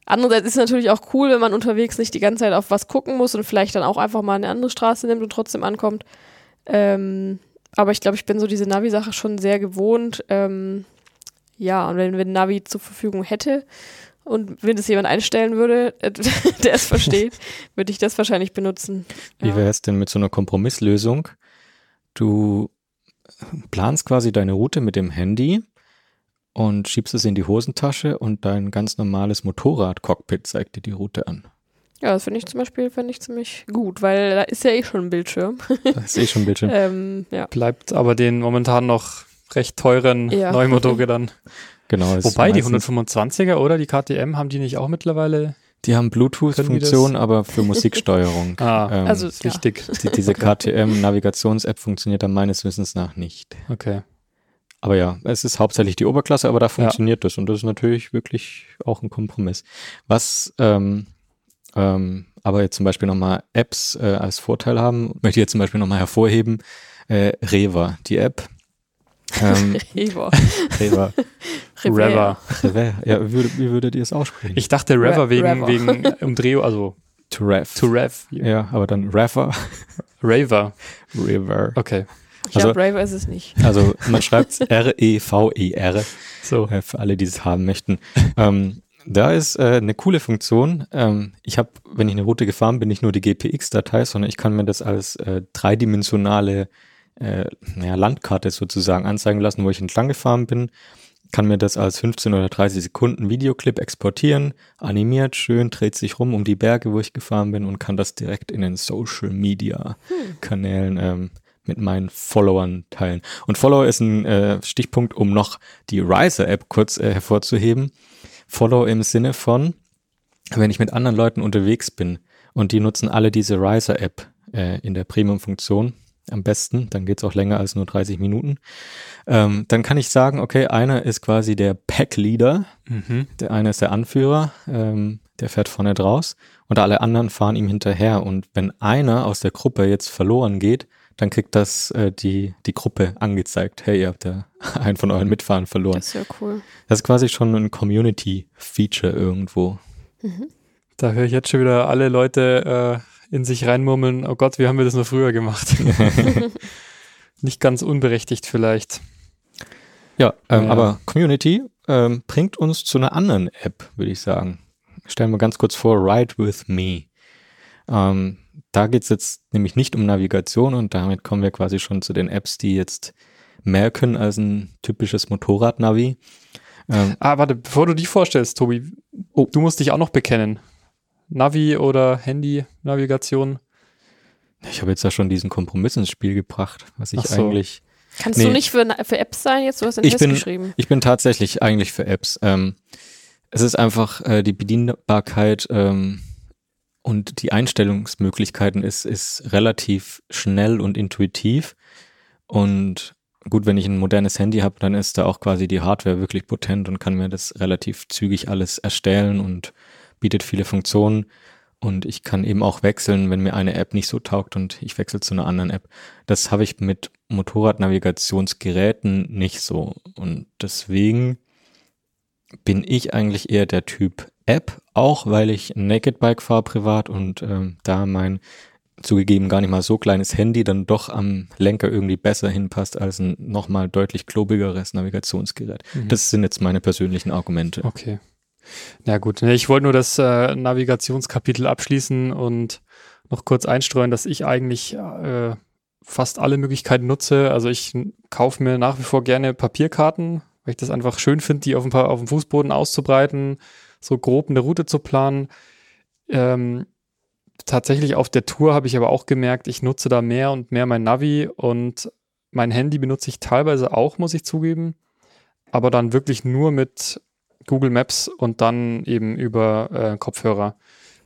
andererseits ist es natürlich auch cool, wenn man unterwegs nicht die ganze Zeit auf was gucken muss und vielleicht dann auch einfach mal eine andere Straße nimmt und trotzdem ankommt. Ähm, aber ich glaube, ich bin so diese Navi-Sache schon sehr gewohnt. Ähm, ja, und wenn wir ein Navi zur Verfügung hätte und wenn es jemand einstellen würde, äh, der es versteht, würde ich das wahrscheinlich benutzen. Wie wäre es denn mit so einer Kompromisslösung? Du planst quasi deine Route mit dem Handy und schiebst es in die Hosentasche und dein ganz normales Motorrad-Cockpit zeigt dir die Route an. Ja, das finde ich zum Beispiel finde ich ziemlich gut, weil da ist ja eh schon ein Bildschirm. Das ist eh schon ein Bildschirm. ähm, ja. bleibt aber den momentan noch recht teuren Ja. Neumotorrädern. Genau. Wobei die meistens- 125er oder die KTM haben die nicht auch mittlerweile? Die haben Bluetooth-Funktion, aber für Musiksteuerung. Ah, Ähm, Also ist ja. wichtig. die, diese KTM-Navigations-App funktioniert da meines Wissens nach nicht. Okay. Aber ja, es ist hauptsächlich die Oberklasse, aber da funktioniert das und das ist natürlich wirklich auch ein Kompromiss. Was ähm, ähm, aber jetzt zum Beispiel nochmal Apps äh, als Vorteil haben, möchte ich jetzt zum Beispiel nochmal hervorheben, äh, Reva, die App. Ähm, Rever. Reva, Rever. Reva, ja, wie, wie würdet ihr es aussprechen? Ich dachte Rever Re- wegen, Rever. wegen Umdrehung, also to Rev. to Rev. Ja, aber dann Reva, Raver. River. Okay. Ich Also- glaube, Raver ist es nicht. Also man schreibt R-E-V-E-R. So. äh, für alle, die es haben möchten. ähm, da ist äh, eine coole Funktion. Ähm, ich habe, wenn ich eine Route gefahren bin, nicht nur die GPX-Datei, sondern ich kann mir das als äh, dreidimensionale äh, naja, Landkarte sozusagen anzeigen lassen, wo ich entlang gefahren bin. Kann mir das als 15 oder 30 Sekunden Videoclip exportieren, animiert, schön, dreht sich rum um die Berge, wo ich gefahren bin und kann das direkt in den Social Media Kanälen ähm, mit meinen Followern teilen. Und Follow ist ein äh, Stichpunkt, um noch die Riser-App kurz äh, hervorzuheben. Follow im Sinne von, wenn ich mit anderen Leuten unterwegs bin und die nutzen alle diese Riser-App äh, in der Premium-Funktion am besten, dann geht's auch länger als nur 30 Minuten, ähm, dann kann ich sagen, okay, einer ist quasi der Pack-Leader, Mhm. der eine ist der Anführer, ähm, der fährt vorne draus und alle anderen fahren ihm hinterher. Und wenn einer aus der Gruppe jetzt verloren geht, dann kriegt das äh, die, die Gruppe angezeigt. Hey, ihr habt ja einen von euren Mitfahrern verloren. Das ist ja cool. Das ist quasi schon ein Community-Feature irgendwo. Da höre ich jetzt schon wieder alle Leute äh, in sich reinmurmeln, oh Gott, wie haben wir das nur früher gemacht? Nicht ganz unberechtigt vielleicht. Ja, ähm, Ja. aber Community ähm, bringt uns zu einer anderen App, würde ich sagen. Stellen wir ganz kurz vor, Ride with Me. Ähm, da geht's jetzt nämlich nicht um Navigation und damit kommen wir quasi schon zu den Apps, die jetzt mehr können als ein typisches Motorrad-Navi. Ähm, Ah, warte, bevor du die vorstellst, Tobi, oh, du musst dich auch noch bekennen. Navi oder Handy-Navigation? ich habe jetzt ja schon diesen Kompromiss ins Spiel gebracht, was ich so. eigentlich Kannst Nee. du nicht für, für Apps sein jetzt? Du hast Ich Test bin- geschrieben. Ich bin tatsächlich eigentlich für Apps. Ähm, es ist einfach äh, die Bedienbarkeit ähm, und die Einstellungsmöglichkeiten ist, ist relativ schnell und intuitiv. Und gut, wenn ich ein modernes Handy habe, dann ist da auch quasi die Hardware wirklich potent und kann mir das relativ zügig alles erstellen und bietet viele Funktionen. Und ich kann eben auch wechseln, wenn mir eine App nicht so taugt und ich wechsle zu einer anderen App. Das habe ich mit Motorradnavigationsgeräten nicht so. Und deswegen bin ich eigentlich eher der Typ App, auch weil ich Naked Bike fahre privat und ähm, da mein zugegeben gar nicht mal so kleines Handy dann doch am Lenker irgendwie besser hinpasst als ein nochmal deutlich klobigeres Navigationsgerät. Mhm. Das sind jetzt meine persönlichen Argumente. Okay. Ja gut, ich wollte nur das äh, Navigationskapitel abschließen und noch kurz einstreuen, dass ich eigentlich äh, fast alle Möglichkeiten nutze. Also ich kaufe mir nach wie vor gerne Papierkarten, weil ich das einfach schön finde, die auf dem, auf dem Fußboden auszubreiten, so grob eine Route zu planen. Ähm, tatsächlich auf der Tour habe ich aber auch gemerkt, ich nutze da mehr und mehr mein Navi und mein Handy benutze ich teilweise auch, muss ich zugeben, aber dann wirklich nur mit Google Maps und dann eben über äh, Kopfhörer.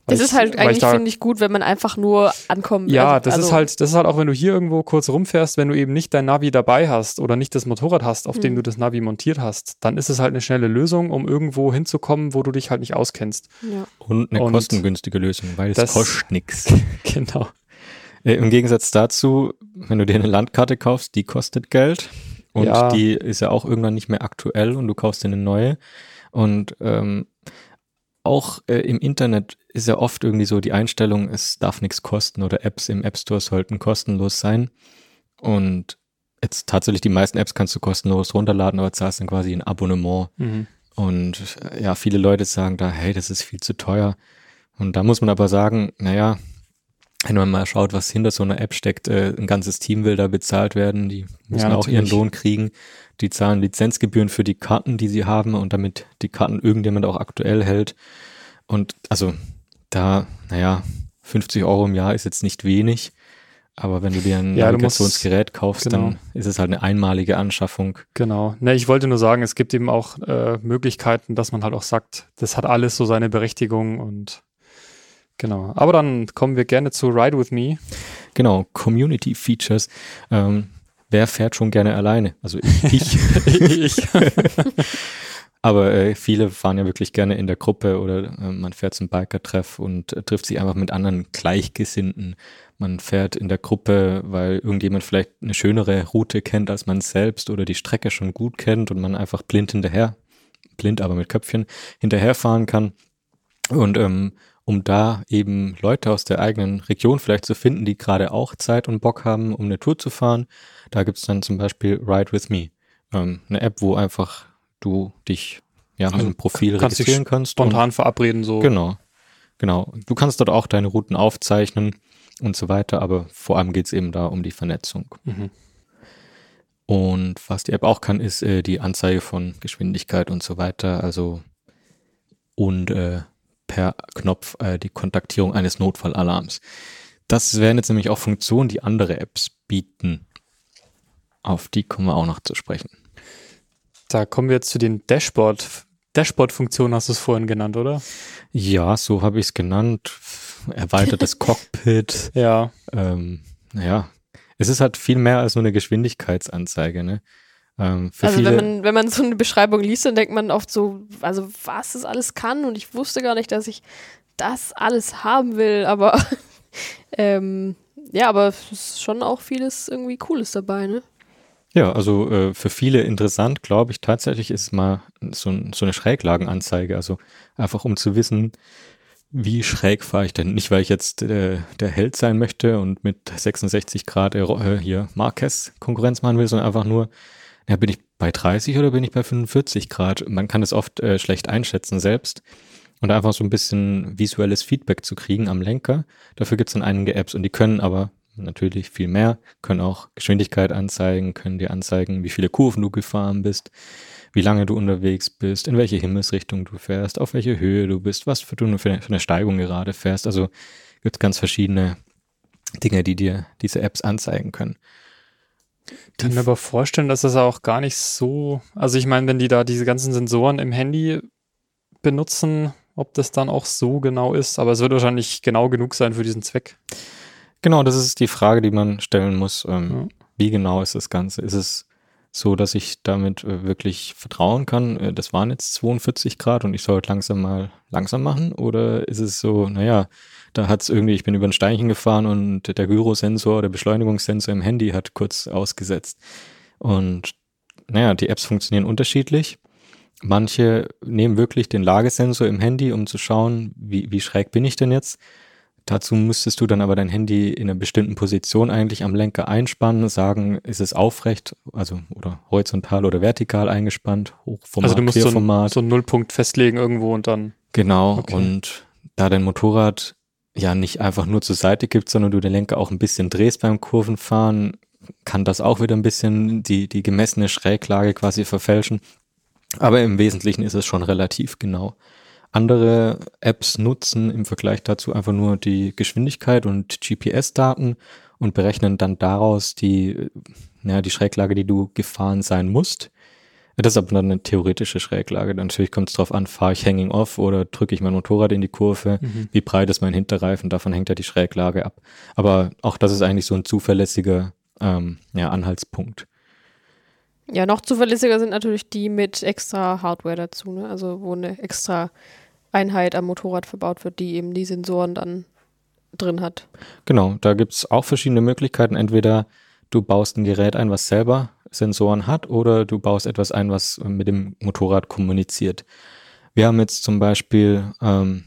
Das ist halt eigentlich, da, finde ich, gut, wenn man einfach nur ankommt. Ja, also, das ist also halt, das ist halt auch, wenn du hier irgendwo kurz rumfährst, wenn du eben nicht dein Navi dabei hast oder nicht das Motorrad hast, auf hm. dem du das Navi montiert hast, dann ist es halt eine schnelle Lösung, um irgendwo hinzukommen, wo du dich halt nicht auskennst. Ja. Und eine Und kostengünstige Lösung, weil es das, kostet nichts. Genau. Äh, Im Gegensatz dazu, wenn du dir eine Landkarte kaufst, die kostet Geld. Und ja. die ist ja auch irgendwann nicht mehr aktuell und du kaufst dir eine neue. Und ähm, auch äh, im Internet ist ja oft irgendwie so die Einstellung, es darf nichts kosten oder Apps im App Store sollten kostenlos sein. Und jetzt tatsächlich die meisten Apps kannst du kostenlos runterladen, aber zahlst dann quasi ein Abonnement. Mhm. Und äh, ja, viele Leute sagen da, hey, das ist viel zu teuer. Und da muss man aber sagen, naja, wenn man mal schaut, was hinter so einer App steckt, äh, ein ganzes Team will da bezahlt werden, die müssen ja, auch ihren Lohn kriegen, die zahlen Lizenzgebühren für die Karten, die sie haben und damit die Karten irgendjemand auch aktuell hält. Und also da, naja, 50 Euro im Jahr ist jetzt nicht wenig, aber wenn du dir ein ja, Navigationsgerät kaufst, genau. dann ist es halt eine einmalige Anschaffung. Genau. Ne, ich wollte nur sagen, es gibt eben auch äh, Möglichkeiten, dass man halt auch sagt, das hat alles so seine Berechtigung und Genau. Aber dann kommen wir gerne zu Ride With Me. Genau, Community Features. Ähm, wer fährt schon gerne alleine? Also ich. ich. Aber äh, viele fahren ja wirklich gerne in der Gruppe oder äh, man fährt zum Biker-Treff und äh, trifft sich einfach mit anderen Gleichgesinnten. Man fährt in der Gruppe, weil irgendjemand vielleicht eine schönere Route kennt als man selbst oder die Strecke schon gut kennt und man einfach blind hinterher, blind aber mit Köpfchen, hinterherfahren kann. Und ähm, um da eben Leute aus der eigenen Region vielleicht zu finden, die gerade auch Zeit und Bock haben, um eine Tour zu fahren. Da gibt's dann zum Beispiel Ride With Me, ähm, eine App, wo einfach du dich ja also mit einem Profil kannst registrieren kannst. Spontan verabreden so. Genau, genau. Du kannst dort auch deine Routen aufzeichnen und so weiter, aber vor allem geht's eben da um die Vernetzung. Mhm. Und was die App auch kann, ist äh, die Anzeige von Geschwindigkeit und so weiter. Also und äh, per Knopf äh, die Kontaktierung eines Notfallalarms. Das wären jetzt nämlich auch Funktionen, die andere Apps bieten. Auf die kommen wir auch noch zu sprechen. Da kommen wir jetzt zu den Dashboard. Dashboard-Funktionen hast du es vorhin genannt, oder? Ja, so habe ich es genannt. Erweitertes Cockpit. Ja. Ähm, naja, es ist halt viel mehr als nur eine Geschwindigkeitsanzeige. Ne? Ähm, also wenn man, wenn man so eine Beschreibung liest, dann denkt man oft so, also was das alles kann und ich wusste gar nicht, dass ich das alles haben will, aber ähm, ja, aber es ist schon auch vieles irgendwie Cooles dabei, ne? Ja, also äh, für viele interessant, glaube ich, tatsächlich ist mal so, so eine Schräglagenanzeige, also einfach um zu wissen, wie schräg fahre ich denn? Nicht, weil ich jetzt äh, der Held sein möchte und mit 66 Grad äh, hier Marquez Konkurrenz machen will, sondern einfach nur, ja, bin ich bei 30 oder bin ich bei 45 Grad? Man kann es oft äh, schlecht einschätzen selbst. Und einfach so ein bisschen visuelles Feedback zu kriegen am Lenker. Dafür gibt es dann einige Apps und die können aber natürlich viel mehr, können auch Geschwindigkeit anzeigen, können dir anzeigen, wie viele Kurven du gefahren bist, wie lange du unterwegs bist, in welche Himmelsrichtung du fährst, auf welche Höhe du bist, was für du für eine, für eine Steigung gerade fährst. Also gibt es ganz verschiedene Dinge, die dir diese Apps anzeigen können. Ich kann mir aber vorstellen, dass das auch gar nicht so, also ich meine, wenn die da diese ganzen Sensoren im Handy benutzen, ob das dann auch so genau ist, aber es wird wahrscheinlich genau genug sein für diesen Zweck. Genau, das ist die Frage, die man stellen muss. Ähm, Ja. Wie genau ist das Ganze? Ist es so, dass ich damit äh, wirklich vertrauen kann? Äh, das waren jetzt 42 Grad und ich sollte langsam mal langsam machen? Oder ist es so, naja, da hat es irgendwie, ich bin über ein Steinchen gefahren und der Gyrosensor, der Beschleunigungssensor im Handy hat kurz ausgesetzt. Und naja, die Apps funktionieren unterschiedlich. Manche nehmen wirklich den Lagesensor im Handy, um zu schauen, wie, wie schräg bin ich denn jetzt. Dazu müsstest du dann aber dein Handy in einer bestimmten Position eigentlich am Lenker einspannen, sagen, ist es aufrecht, also oder horizontal oder vertikal eingespannt, Hochformat, also du musst so, ein, Querformat. so einen Nullpunkt festlegen irgendwo und dann. Genau, Okay. und da dein Motorrad ja nicht einfach nur zur Seite gibt, sondern du den Lenker auch ein bisschen drehst beim Kurvenfahren, kann das auch wieder ein bisschen die, die gemessene Schräglage quasi verfälschen. Aber im Wesentlichen ist es schon relativ genau. Andere Apps nutzen im Vergleich dazu einfach nur die Geschwindigkeit und GPS-Daten und berechnen dann daraus die, ja, die Schräglage, die du gefahren sein musst. Das ist aber dann eine theoretische Schräglage. Natürlich kommt es drauf an, fahre ich hanging off oder drücke ich mein Motorrad in die Kurve, wie breit ist mein Hinterreifen, davon hängt ja die Schräglage ab. Aber auch das ist eigentlich so ein zuverlässiger ähm, ja, Anhaltspunkt. Ja, noch zuverlässiger sind natürlich die mit extra Hardware dazu, ne? Also wo eine extra Einheit am Motorrad verbaut wird, die eben die Sensoren dann drin hat. Genau, da gibt's auch verschiedene Möglichkeiten. Entweder du baust ein Gerät ein, was selber Sensoren hat, oder du baust etwas ein, was mit dem Motorrad kommuniziert. Wir haben jetzt zum Beispiel ähm,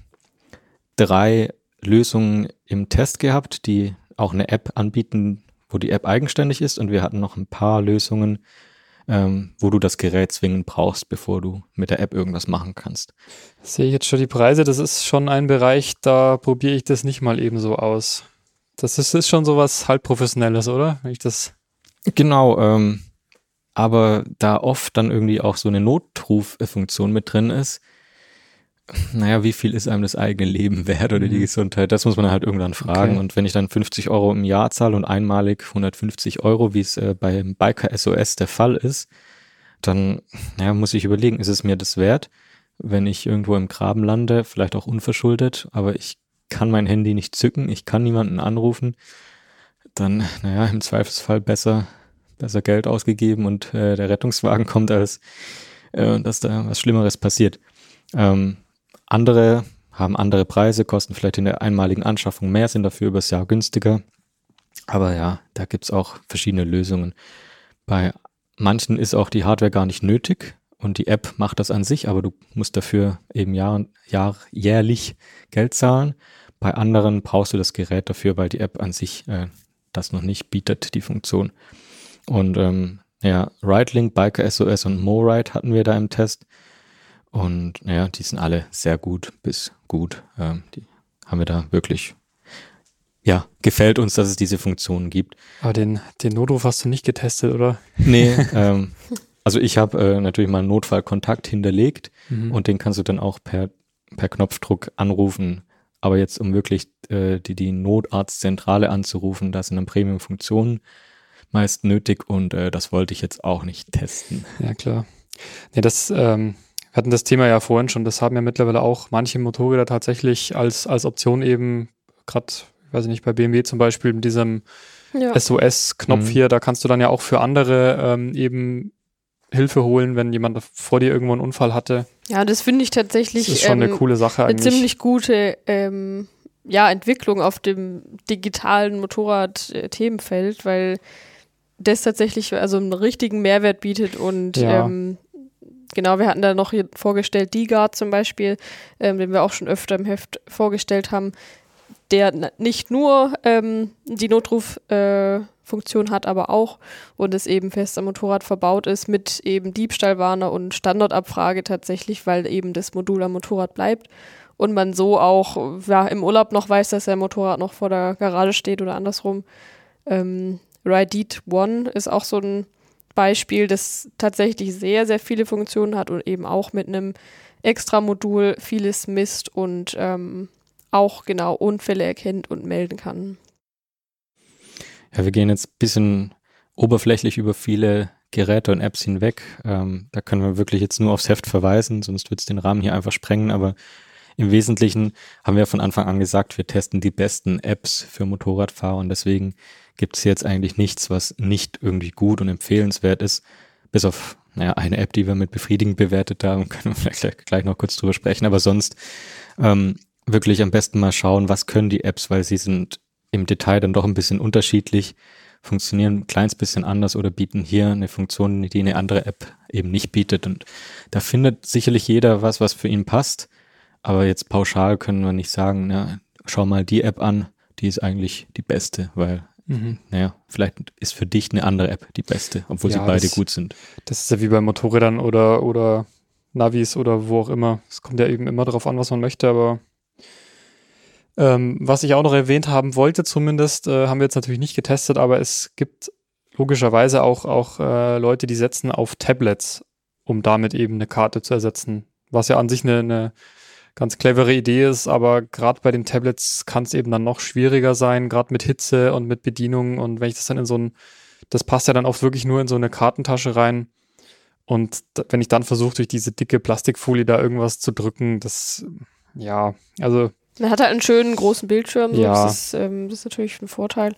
drei Lösungen im Test gehabt, die auch eine App anbieten, wo die App eigenständig ist, und wir hatten noch ein paar Lösungen, ähm, wo du das Gerät zwingend brauchst, bevor du mit der App irgendwas machen kannst. Sehe ich jetzt schon die Preise, das ist schon ein Bereich, da probiere ich das nicht mal eben so aus. Das ist, ist schon sowas halb professionelles, oder? Wenn ich das. Genau, ähm, aber da oft dann irgendwie auch so eine Notruffunktion mit drin ist, naja, wie viel ist einem das eigene Leben wert oder die Mhm. Gesundheit? Das muss man halt irgendwann fragen. Okay. Und wenn ich dann 50 Euro im Jahr zahle und einmalig 150 Euro, wie es äh, beim Biker SOS der Fall ist, dann naja, muss ich überlegen, ist es mir das wert, wenn ich irgendwo im Graben lande, vielleicht auch unverschuldet, aber ich kann mein Handy nicht zücken, ich kann niemanden anrufen, dann, naja, im Zweifelsfall besser, besser Geld ausgegeben und äh, der Rettungswagen kommt, als äh, dass da was Schlimmeres passiert. Ähm, andere haben andere Preise, kosten vielleicht in der einmaligen Anschaffung mehr, sind dafür übers Jahr günstiger. Aber ja, da gibt's auch verschiedene Lösungen. Bei manchen ist auch die Hardware gar nicht nötig und die App macht das an sich, aber du musst dafür eben Jahr, Jahr, jährlich Geld zahlen. Bei anderen brauchst du das Gerät dafür, weil die App an sich äh, das noch nicht bietet, die Funktion. Und ähm, ja, RideLink, Biker SOS und MoRide hatten wir da im Test. Und naja, die sind alle sehr gut bis gut. Ähm, die haben wir da wirklich, ja, gefällt uns, dass es diese Funktionen gibt. Aber den, den Notruf hast du nicht getestet, oder? Nee, ähm, also ich habe äh, natürlich mal einen Notfallkontakt hinterlegt Mhm. und den kannst du dann auch per, per Knopfdruck anrufen. Aber jetzt, um wirklich äh, die, die Notarztzentrale anzurufen, da sind dann Premium-Funktionen meist nötig und äh, das wollte ich jetzt auch nicht testen. Ja, klar. Nee, das, ähm, wir hatten das Thema ja vorhin schon, das haben ja mittlerweile auch manche Motorräder tatsächlich als, als Option eben, gerade, ich weiß nicht, bei BMW zum Beispiel mit diesem Ja. SOS-Knopf Mhm. hier, da kannst du dann ja auch für andere ähm, eben Hilfe holen, wenn jemand vor dir irgendwo einen Unfall hatte. Ja, das finde ich tatsächlich Das ist schon ähm, eine coole Sache eine eigentlich. ziemlich gute ähm, ja, Entwicklung auf dem digitalen Motorrad-Themenfeld, weil das tatsächlich also einen richtigen Mehrwert bietet und Ja. ähm, genau, wir hatten da noch vorgestellt, D-Guard zum Beispiel, ähm, den wir auch schon öfter im Heft vorgestellt haben, der nicht nur ähm, die Notruffunktion äh, hat, aber auch und es eben fest am Motorrad verbaut ist mit eben Diebstahlwarner und Standortabfrage tatsächlich, weil eben das Modul am Motorrad bleibt und man so auch ja, im Urlaub noch weiß, dass der Motorrad noch vor der Garage steht oder andersrum. Ähm, Ride One ist auch so ein Beispiel, das tatsächlich sehr, sehr viele Funktionen hat und eben auch mit einem Extra-Modul vieles misst und ähm, auch genau Unfälle erkennt und melden kann. Ja, wir gehen jetzt ein bisschen oberflächlich über viele Geräte und Apps hinweg. Ähm, da können wir wirklich jetzt nur aufs Heft verweisen, sonst wird es den Rahmen hier einfach sprengen. Aber im Wesentlichen haben wir von Anfang an gesagt, wir testen die besten Apps für Motorradfahrer und deswegen gibt es jetzt eigentlich nichts, was nicht irgendwie gut und empfehlenswert ist, bis auf naja, eine App, die wir mit befriedigend bewertet haben, können wir vielleicht gleich noch kurz drüber sprechen, aber sonst ähm, wirklich am besten mal schauen, was können die Apps, weil sie sind im Detail dann doch ein bisschen unterschiedlich, funktionieren ein kleines bisschen anders oder bieten hier eine Funktion, die eine andere App eben nicht bietet. Und da findet sicherlich jeder was, was für ihn passt. Aber jetzt pauschal können wir nicht sagen, na, schau mal die App an, die ist eigentlich die beste, weil Mhm. Naja, vielleicht ist für dich eine andere App die beste, obwohl ja, sie beide das, gut sind. Das ist ja wie bei Motorrädern oder, oder Navis oder wo auch immer. Es kommt ja eben immer darauf an, was man möchte, aber ähm, was ich auch noch erwähnt haben wollte, zumindest, äh, haben wir jetzt natürlich nicht getestet, aber es gibt logischerweise auch, auch äh, Leute, die setzen auf Tablets, um damit eben eine Karte zu ersetzen. Was ja an sich eine, eine ganz clevere Idee ist, aber gerade bei den Tablets kann es eben dann noch schwieriger sein, gerade mit Hitze und mit Bedienung und wenn ich das dann in so ein, das passt ja dann oft wirklich nur in so eine Kartentasche rein und wenn ich dann versuche, durch diese dicke Plastikfolie da irgendwas zu drücken, das, ja, also man hat halt einen schönen großen Bildschirm, ja. das, ist, ähm, das ist natürlich ein Vorteil.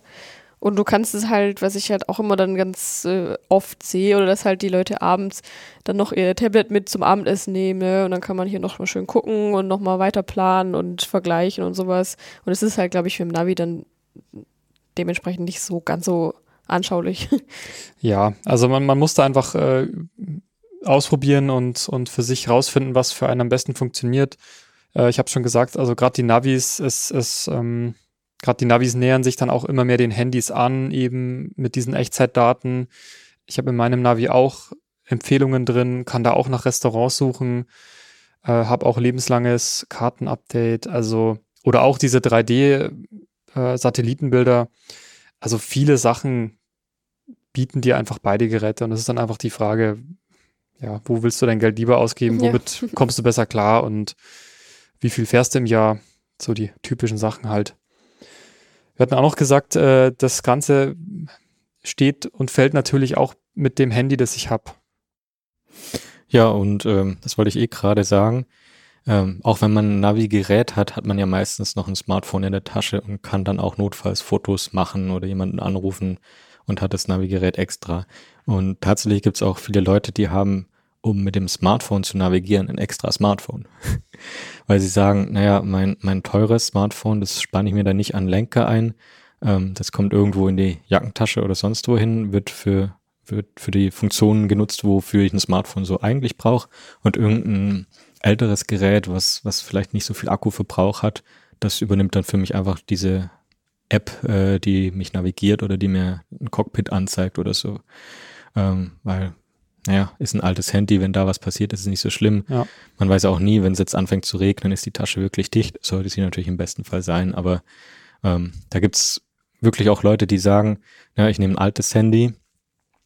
Und du kannst es halt, was ich halt auch immer dann ganz äh, oft sehe, oder dass halt die Leute abends dann noch ihr Tablet mit zum Abendessen nehmen, ne? Und dann kann man hier noch mal schön gucken und noch mal weiter planen und vergleichen und sowas. Und es ist halt, glaube ich, für den Navi dann dementsprechend nicht so ganz so anschaulich. Ja, also man, man muss da einfach äh, ausprobieren und, und für sich rausfinden, was für einen am besten funktioniert. Äh, ich habe schon gesagt, also gerade die Navis ist, ist ähm, gerade die Navis nähern sich dann auch immer mehr den Handys an, eben mit diesen Echtzeitdaten. Ich habe in meinem Navi auch Empfehlungen drin, kann da auch nach Restaurants suchen, äh, habe auch lebenslanges Kartenupdate, also oder auch diese 3D-Satellitenbilder. Äh, also viele Sachen bieten dir einfach beide Geräte und es ist dann einfach die Frage, ja, wo willst du dein Geld lieber ausgeben, womit ja. kommst du besser klar und wie viel fährst du im Jahr? So die typischen Sachen halt. Wir hatten auch noch gesagt, äh, das Ganze steht und fällt natürlich auch mit dem Handy, das ich habe. Ja, und ähm, das wollte ich eh gerade sagen. Ähm, auch wenn man ein Navi-Gerät hat, hat man ja meistens noch ein Smartphone in der Tasche und kann dann auch notfalls Fotos machen oder jemanden anrufen und hat das Navigerät extra. Und tatsächlich gibt es auch viele Leute, die haben um mit dem Smartphone zu navigieren, ein extra Smartphone. Weil sie sagen, naja, mein, mein teures Smartphone, das spanne ich mir da nicht an Lenker ein. Ähm, das kommt irgendwo in die Jackentasche oder sonst wohin, wird für, wird für die Funktionen genutzt, wofür ich ein Smartphone so eigentlich brauche. Und irgendein älteres Gerät, was, was vielleicht nicht so viel Akkuverbrauch hat, das übernimmt dann für mich einfach diese App, äh, die mich navigiert oder die mir ein Cockpit anzeigt oder so. Ähm, weil naja, ist ein altes Handy, wenn da was passiert, ist es nicht so schlimm. Ja. Man weiß auch nie, wenn es jetzt anfängt zu regnen, ist die Tasche wirklich dicht. Sollte sie natürlich im besten Fall sein, aber ähm, da gibt's wirklich auch Leute, die sagen, ja, ich nehme ein altes Handy,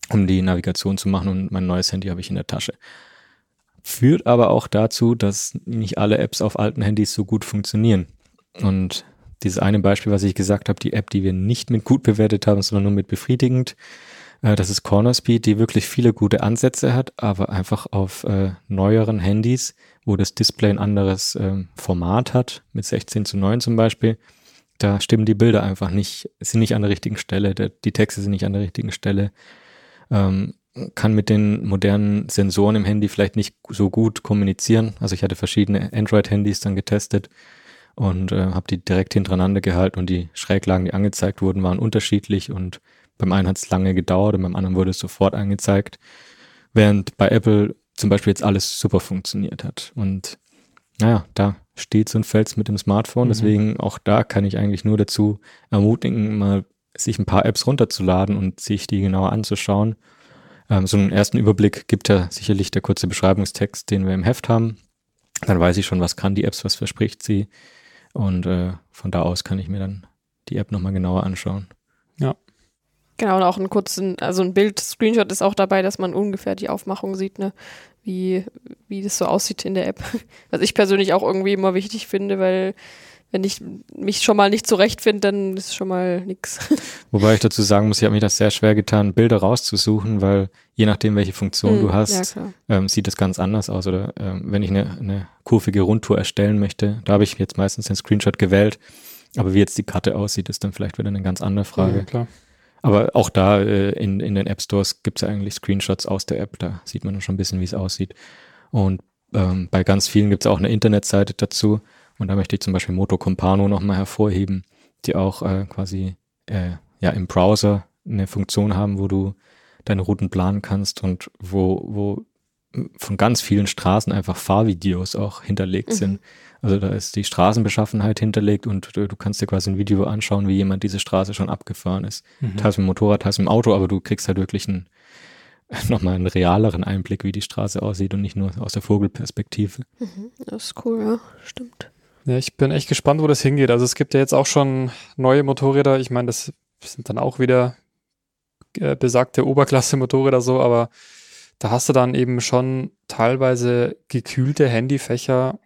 um die Navigation zu machen und mein neues Handy habe ich in der Tasche. Führt aber auch dazu, dass nicht alle Apps auf alten Handys so gut funktionieren. Und dieses eine Beispiel, was ich gesagt habe, die App, die wir nicht mit gut bewertet haben, sondern nur mit befriedigend, äh, das ist Cornerspeed, die wirklich viele gute Ansätze hat, aber einfach auf äh, neueren Handys, wo das Display ein anderes ähm, Format hat, mit 16 zu 9 zum Beispiel, da stimmen die Bilder einfach nicht, sind nicht an der richtigen Stelle, der, die Texte sind nicht an der richtigen Stelle. Ähm, kann mit den modernen Sensoren im Handy vielleicht nicht so gut kommunizieren. Also ich hatte verschiedene Android-Handys dann getestet und äh, habe die direkt hintereinander gehalten und die Schräglagen, die angezeigt wurden, waren unterschiedlich und beim einen hat es lange gedauert und beim anderen wurde es sofort angezeigt, während bei Apple zum Beispiel jetzt alles super funktioniert hat. Und naja, da steht so ein Fels mit dem Smartphone. Mhm. Deswegen auch da kann ich eigentlich nur dazu ermutigen, mal sich ein paar Apps runterzuladen und sich die genauer anzuschauen. Ähm, so einen ersten Überblick gibt ja sicherlich der kurze Beschreibungstext, den wir im Heft haben. Dann weiß ich schon, was kann die Apps, was verspricht sie. Und äh, von da aus kann ich mir dann die App nochmal genauer anschauen. Ja. Genau, und auch ein kurzen, also ein Bild, Screenshot ist auch dabei, dass man ungefähr die Aufmachung sieht, ne? Wie, wie das so aussieht in der App. Was ich persönlich auch irgendwie immer wichtig finde, weil wenn ich mich schon mal nicht zurechtfinde, dann ist schon mal nix. Wobei ich dazu sagen muss, ich habe mir das sehr schwer getan, Bilder rauszusuchen, weil je nachdem, welche Funktion Hm, du ja, hast, klar. ähm, sieht das ganz anders aus. Oder ähm, wenn ich eine, eine kurvige Rundtour erstellen möchte, da habe ich jetzt meistens den Screenshot gewählt. Aber wie jetzt die Karte aussieht, ist dann vielleicht wieder eine ganz andere Frage. Ja, klar. Aber auch da äh, in, in den App Stores gibt es ja eigentlich Screenshots aus der App. Da sieht man schon ein bisschen, wie es aussieht. Und ähm, bei ganz vielen gibt es auch eine Internetseite dazu. Und da möchte ich zum Beispiel Moto Compano nochmal hervorheben, die auch äh, quasi äh, ja im Browser eine Funktion haben, wo du deine Routen planen kannst und wo, wo von ganz vielen Straßen einfach Fahrvideos auch hinterlegt Mhm. sind. Also da ist die Straßenbeschaffenheit hinterlegt und du, du kannst dir quasi ein Video anschauen, wie jemand diese Straße schon abgefahren ist. Mhm. Teils mit dem Motorrad, teils mit dem Auto, aber du kriegst halt wirklich einen, nochmal einen realeren Einblick, wie die Straße aussieht und nicht nur aus der Vogelperspektive. Das ist cool, ja, stimmt. Ja, ich bin echt gespannt, wo das hingeht. Also es gibt ja jetzt auch schon neue Motorräder. Ich meine, das sind dann auch wieder äh, besagte Oberklasse-Motorräder so, aber da hast du dann eben schon teilweise gekühlte Handyfächer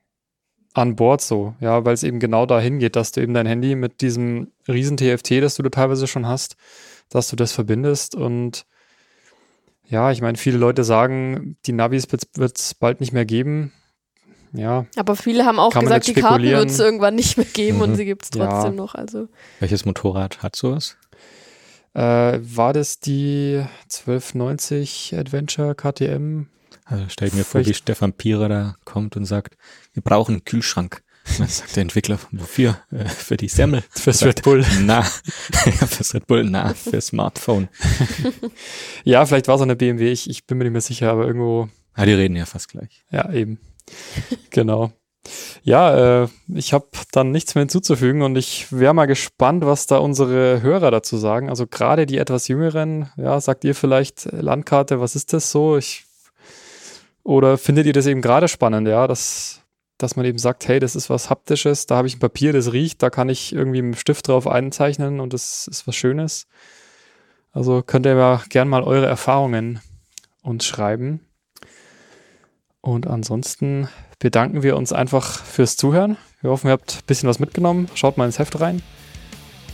an Bord so, ja, weil es eben genau dahin geht, dass du eben dein Handy mit diesem riesen TFT, das du da teilweise schon hast, dass du das verbindest und ja, ich meine, viele Leute sagen, die Navis wird es bald nicht mehr geben. Ja, Aber viele haben auch gesagt, die Karten wird es irgendwann nicht mehr geben und Mhm. sie gibt es Ja. trotzdem noch. Also Welches Motorrad hat sowas? Äh, war das die 1290 Adventure KTM? Also stell mir vor, wie Stefan Pierer da kommt und sagt, wir brauchen einen Kühlschrank. Und Dann sagt der Entwickler, wofür? Äh, für die Semmel. Fürs Red Bull. Na, fürs Red Bull, na, fürs Smartphone. Ja, vielleicht war es eine BMW, ich, ich bin mir nicht mehr sicher, aber irgendwo, Ah, die reden ja fast gleich. ja, eben. genau. Ja, äh, ich habe dann nichts mehr hinzuzufügen und ich wäre mal gespannt, was da unsere Hörer dazu sagen. Also gerade die etwas jüngeren, ja, sagt ihr vielleicht äh, Landkarte, was ist das so? Ich, oder findet ihr das eben gerade spannend, ja, dass, dass man eben sagt, hey, das ist was Haptisches, da habe ich ein Papier, das riecht, da kann ich irgendwie mit dem Stift drauf einzeichnen und das ist was Schönes. Also könnt ihr ja gern mal eure Erfahrungen uns schreiben. Und ansonsten bedanken wir uns einfach fürs Zuhören. Wir hoffen, ihr habt ein bisschen was mitgenommen. Schaut mal ins Heft rein.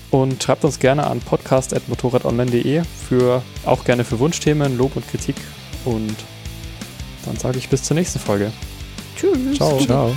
Und schreibt uns gerne an podcast.motorradonline.de für auch gerne für Wunschthemen, Lob und Kritik. Und dann sage ich bis zur nächsten Folge. tschüss. Ciao. Ciao.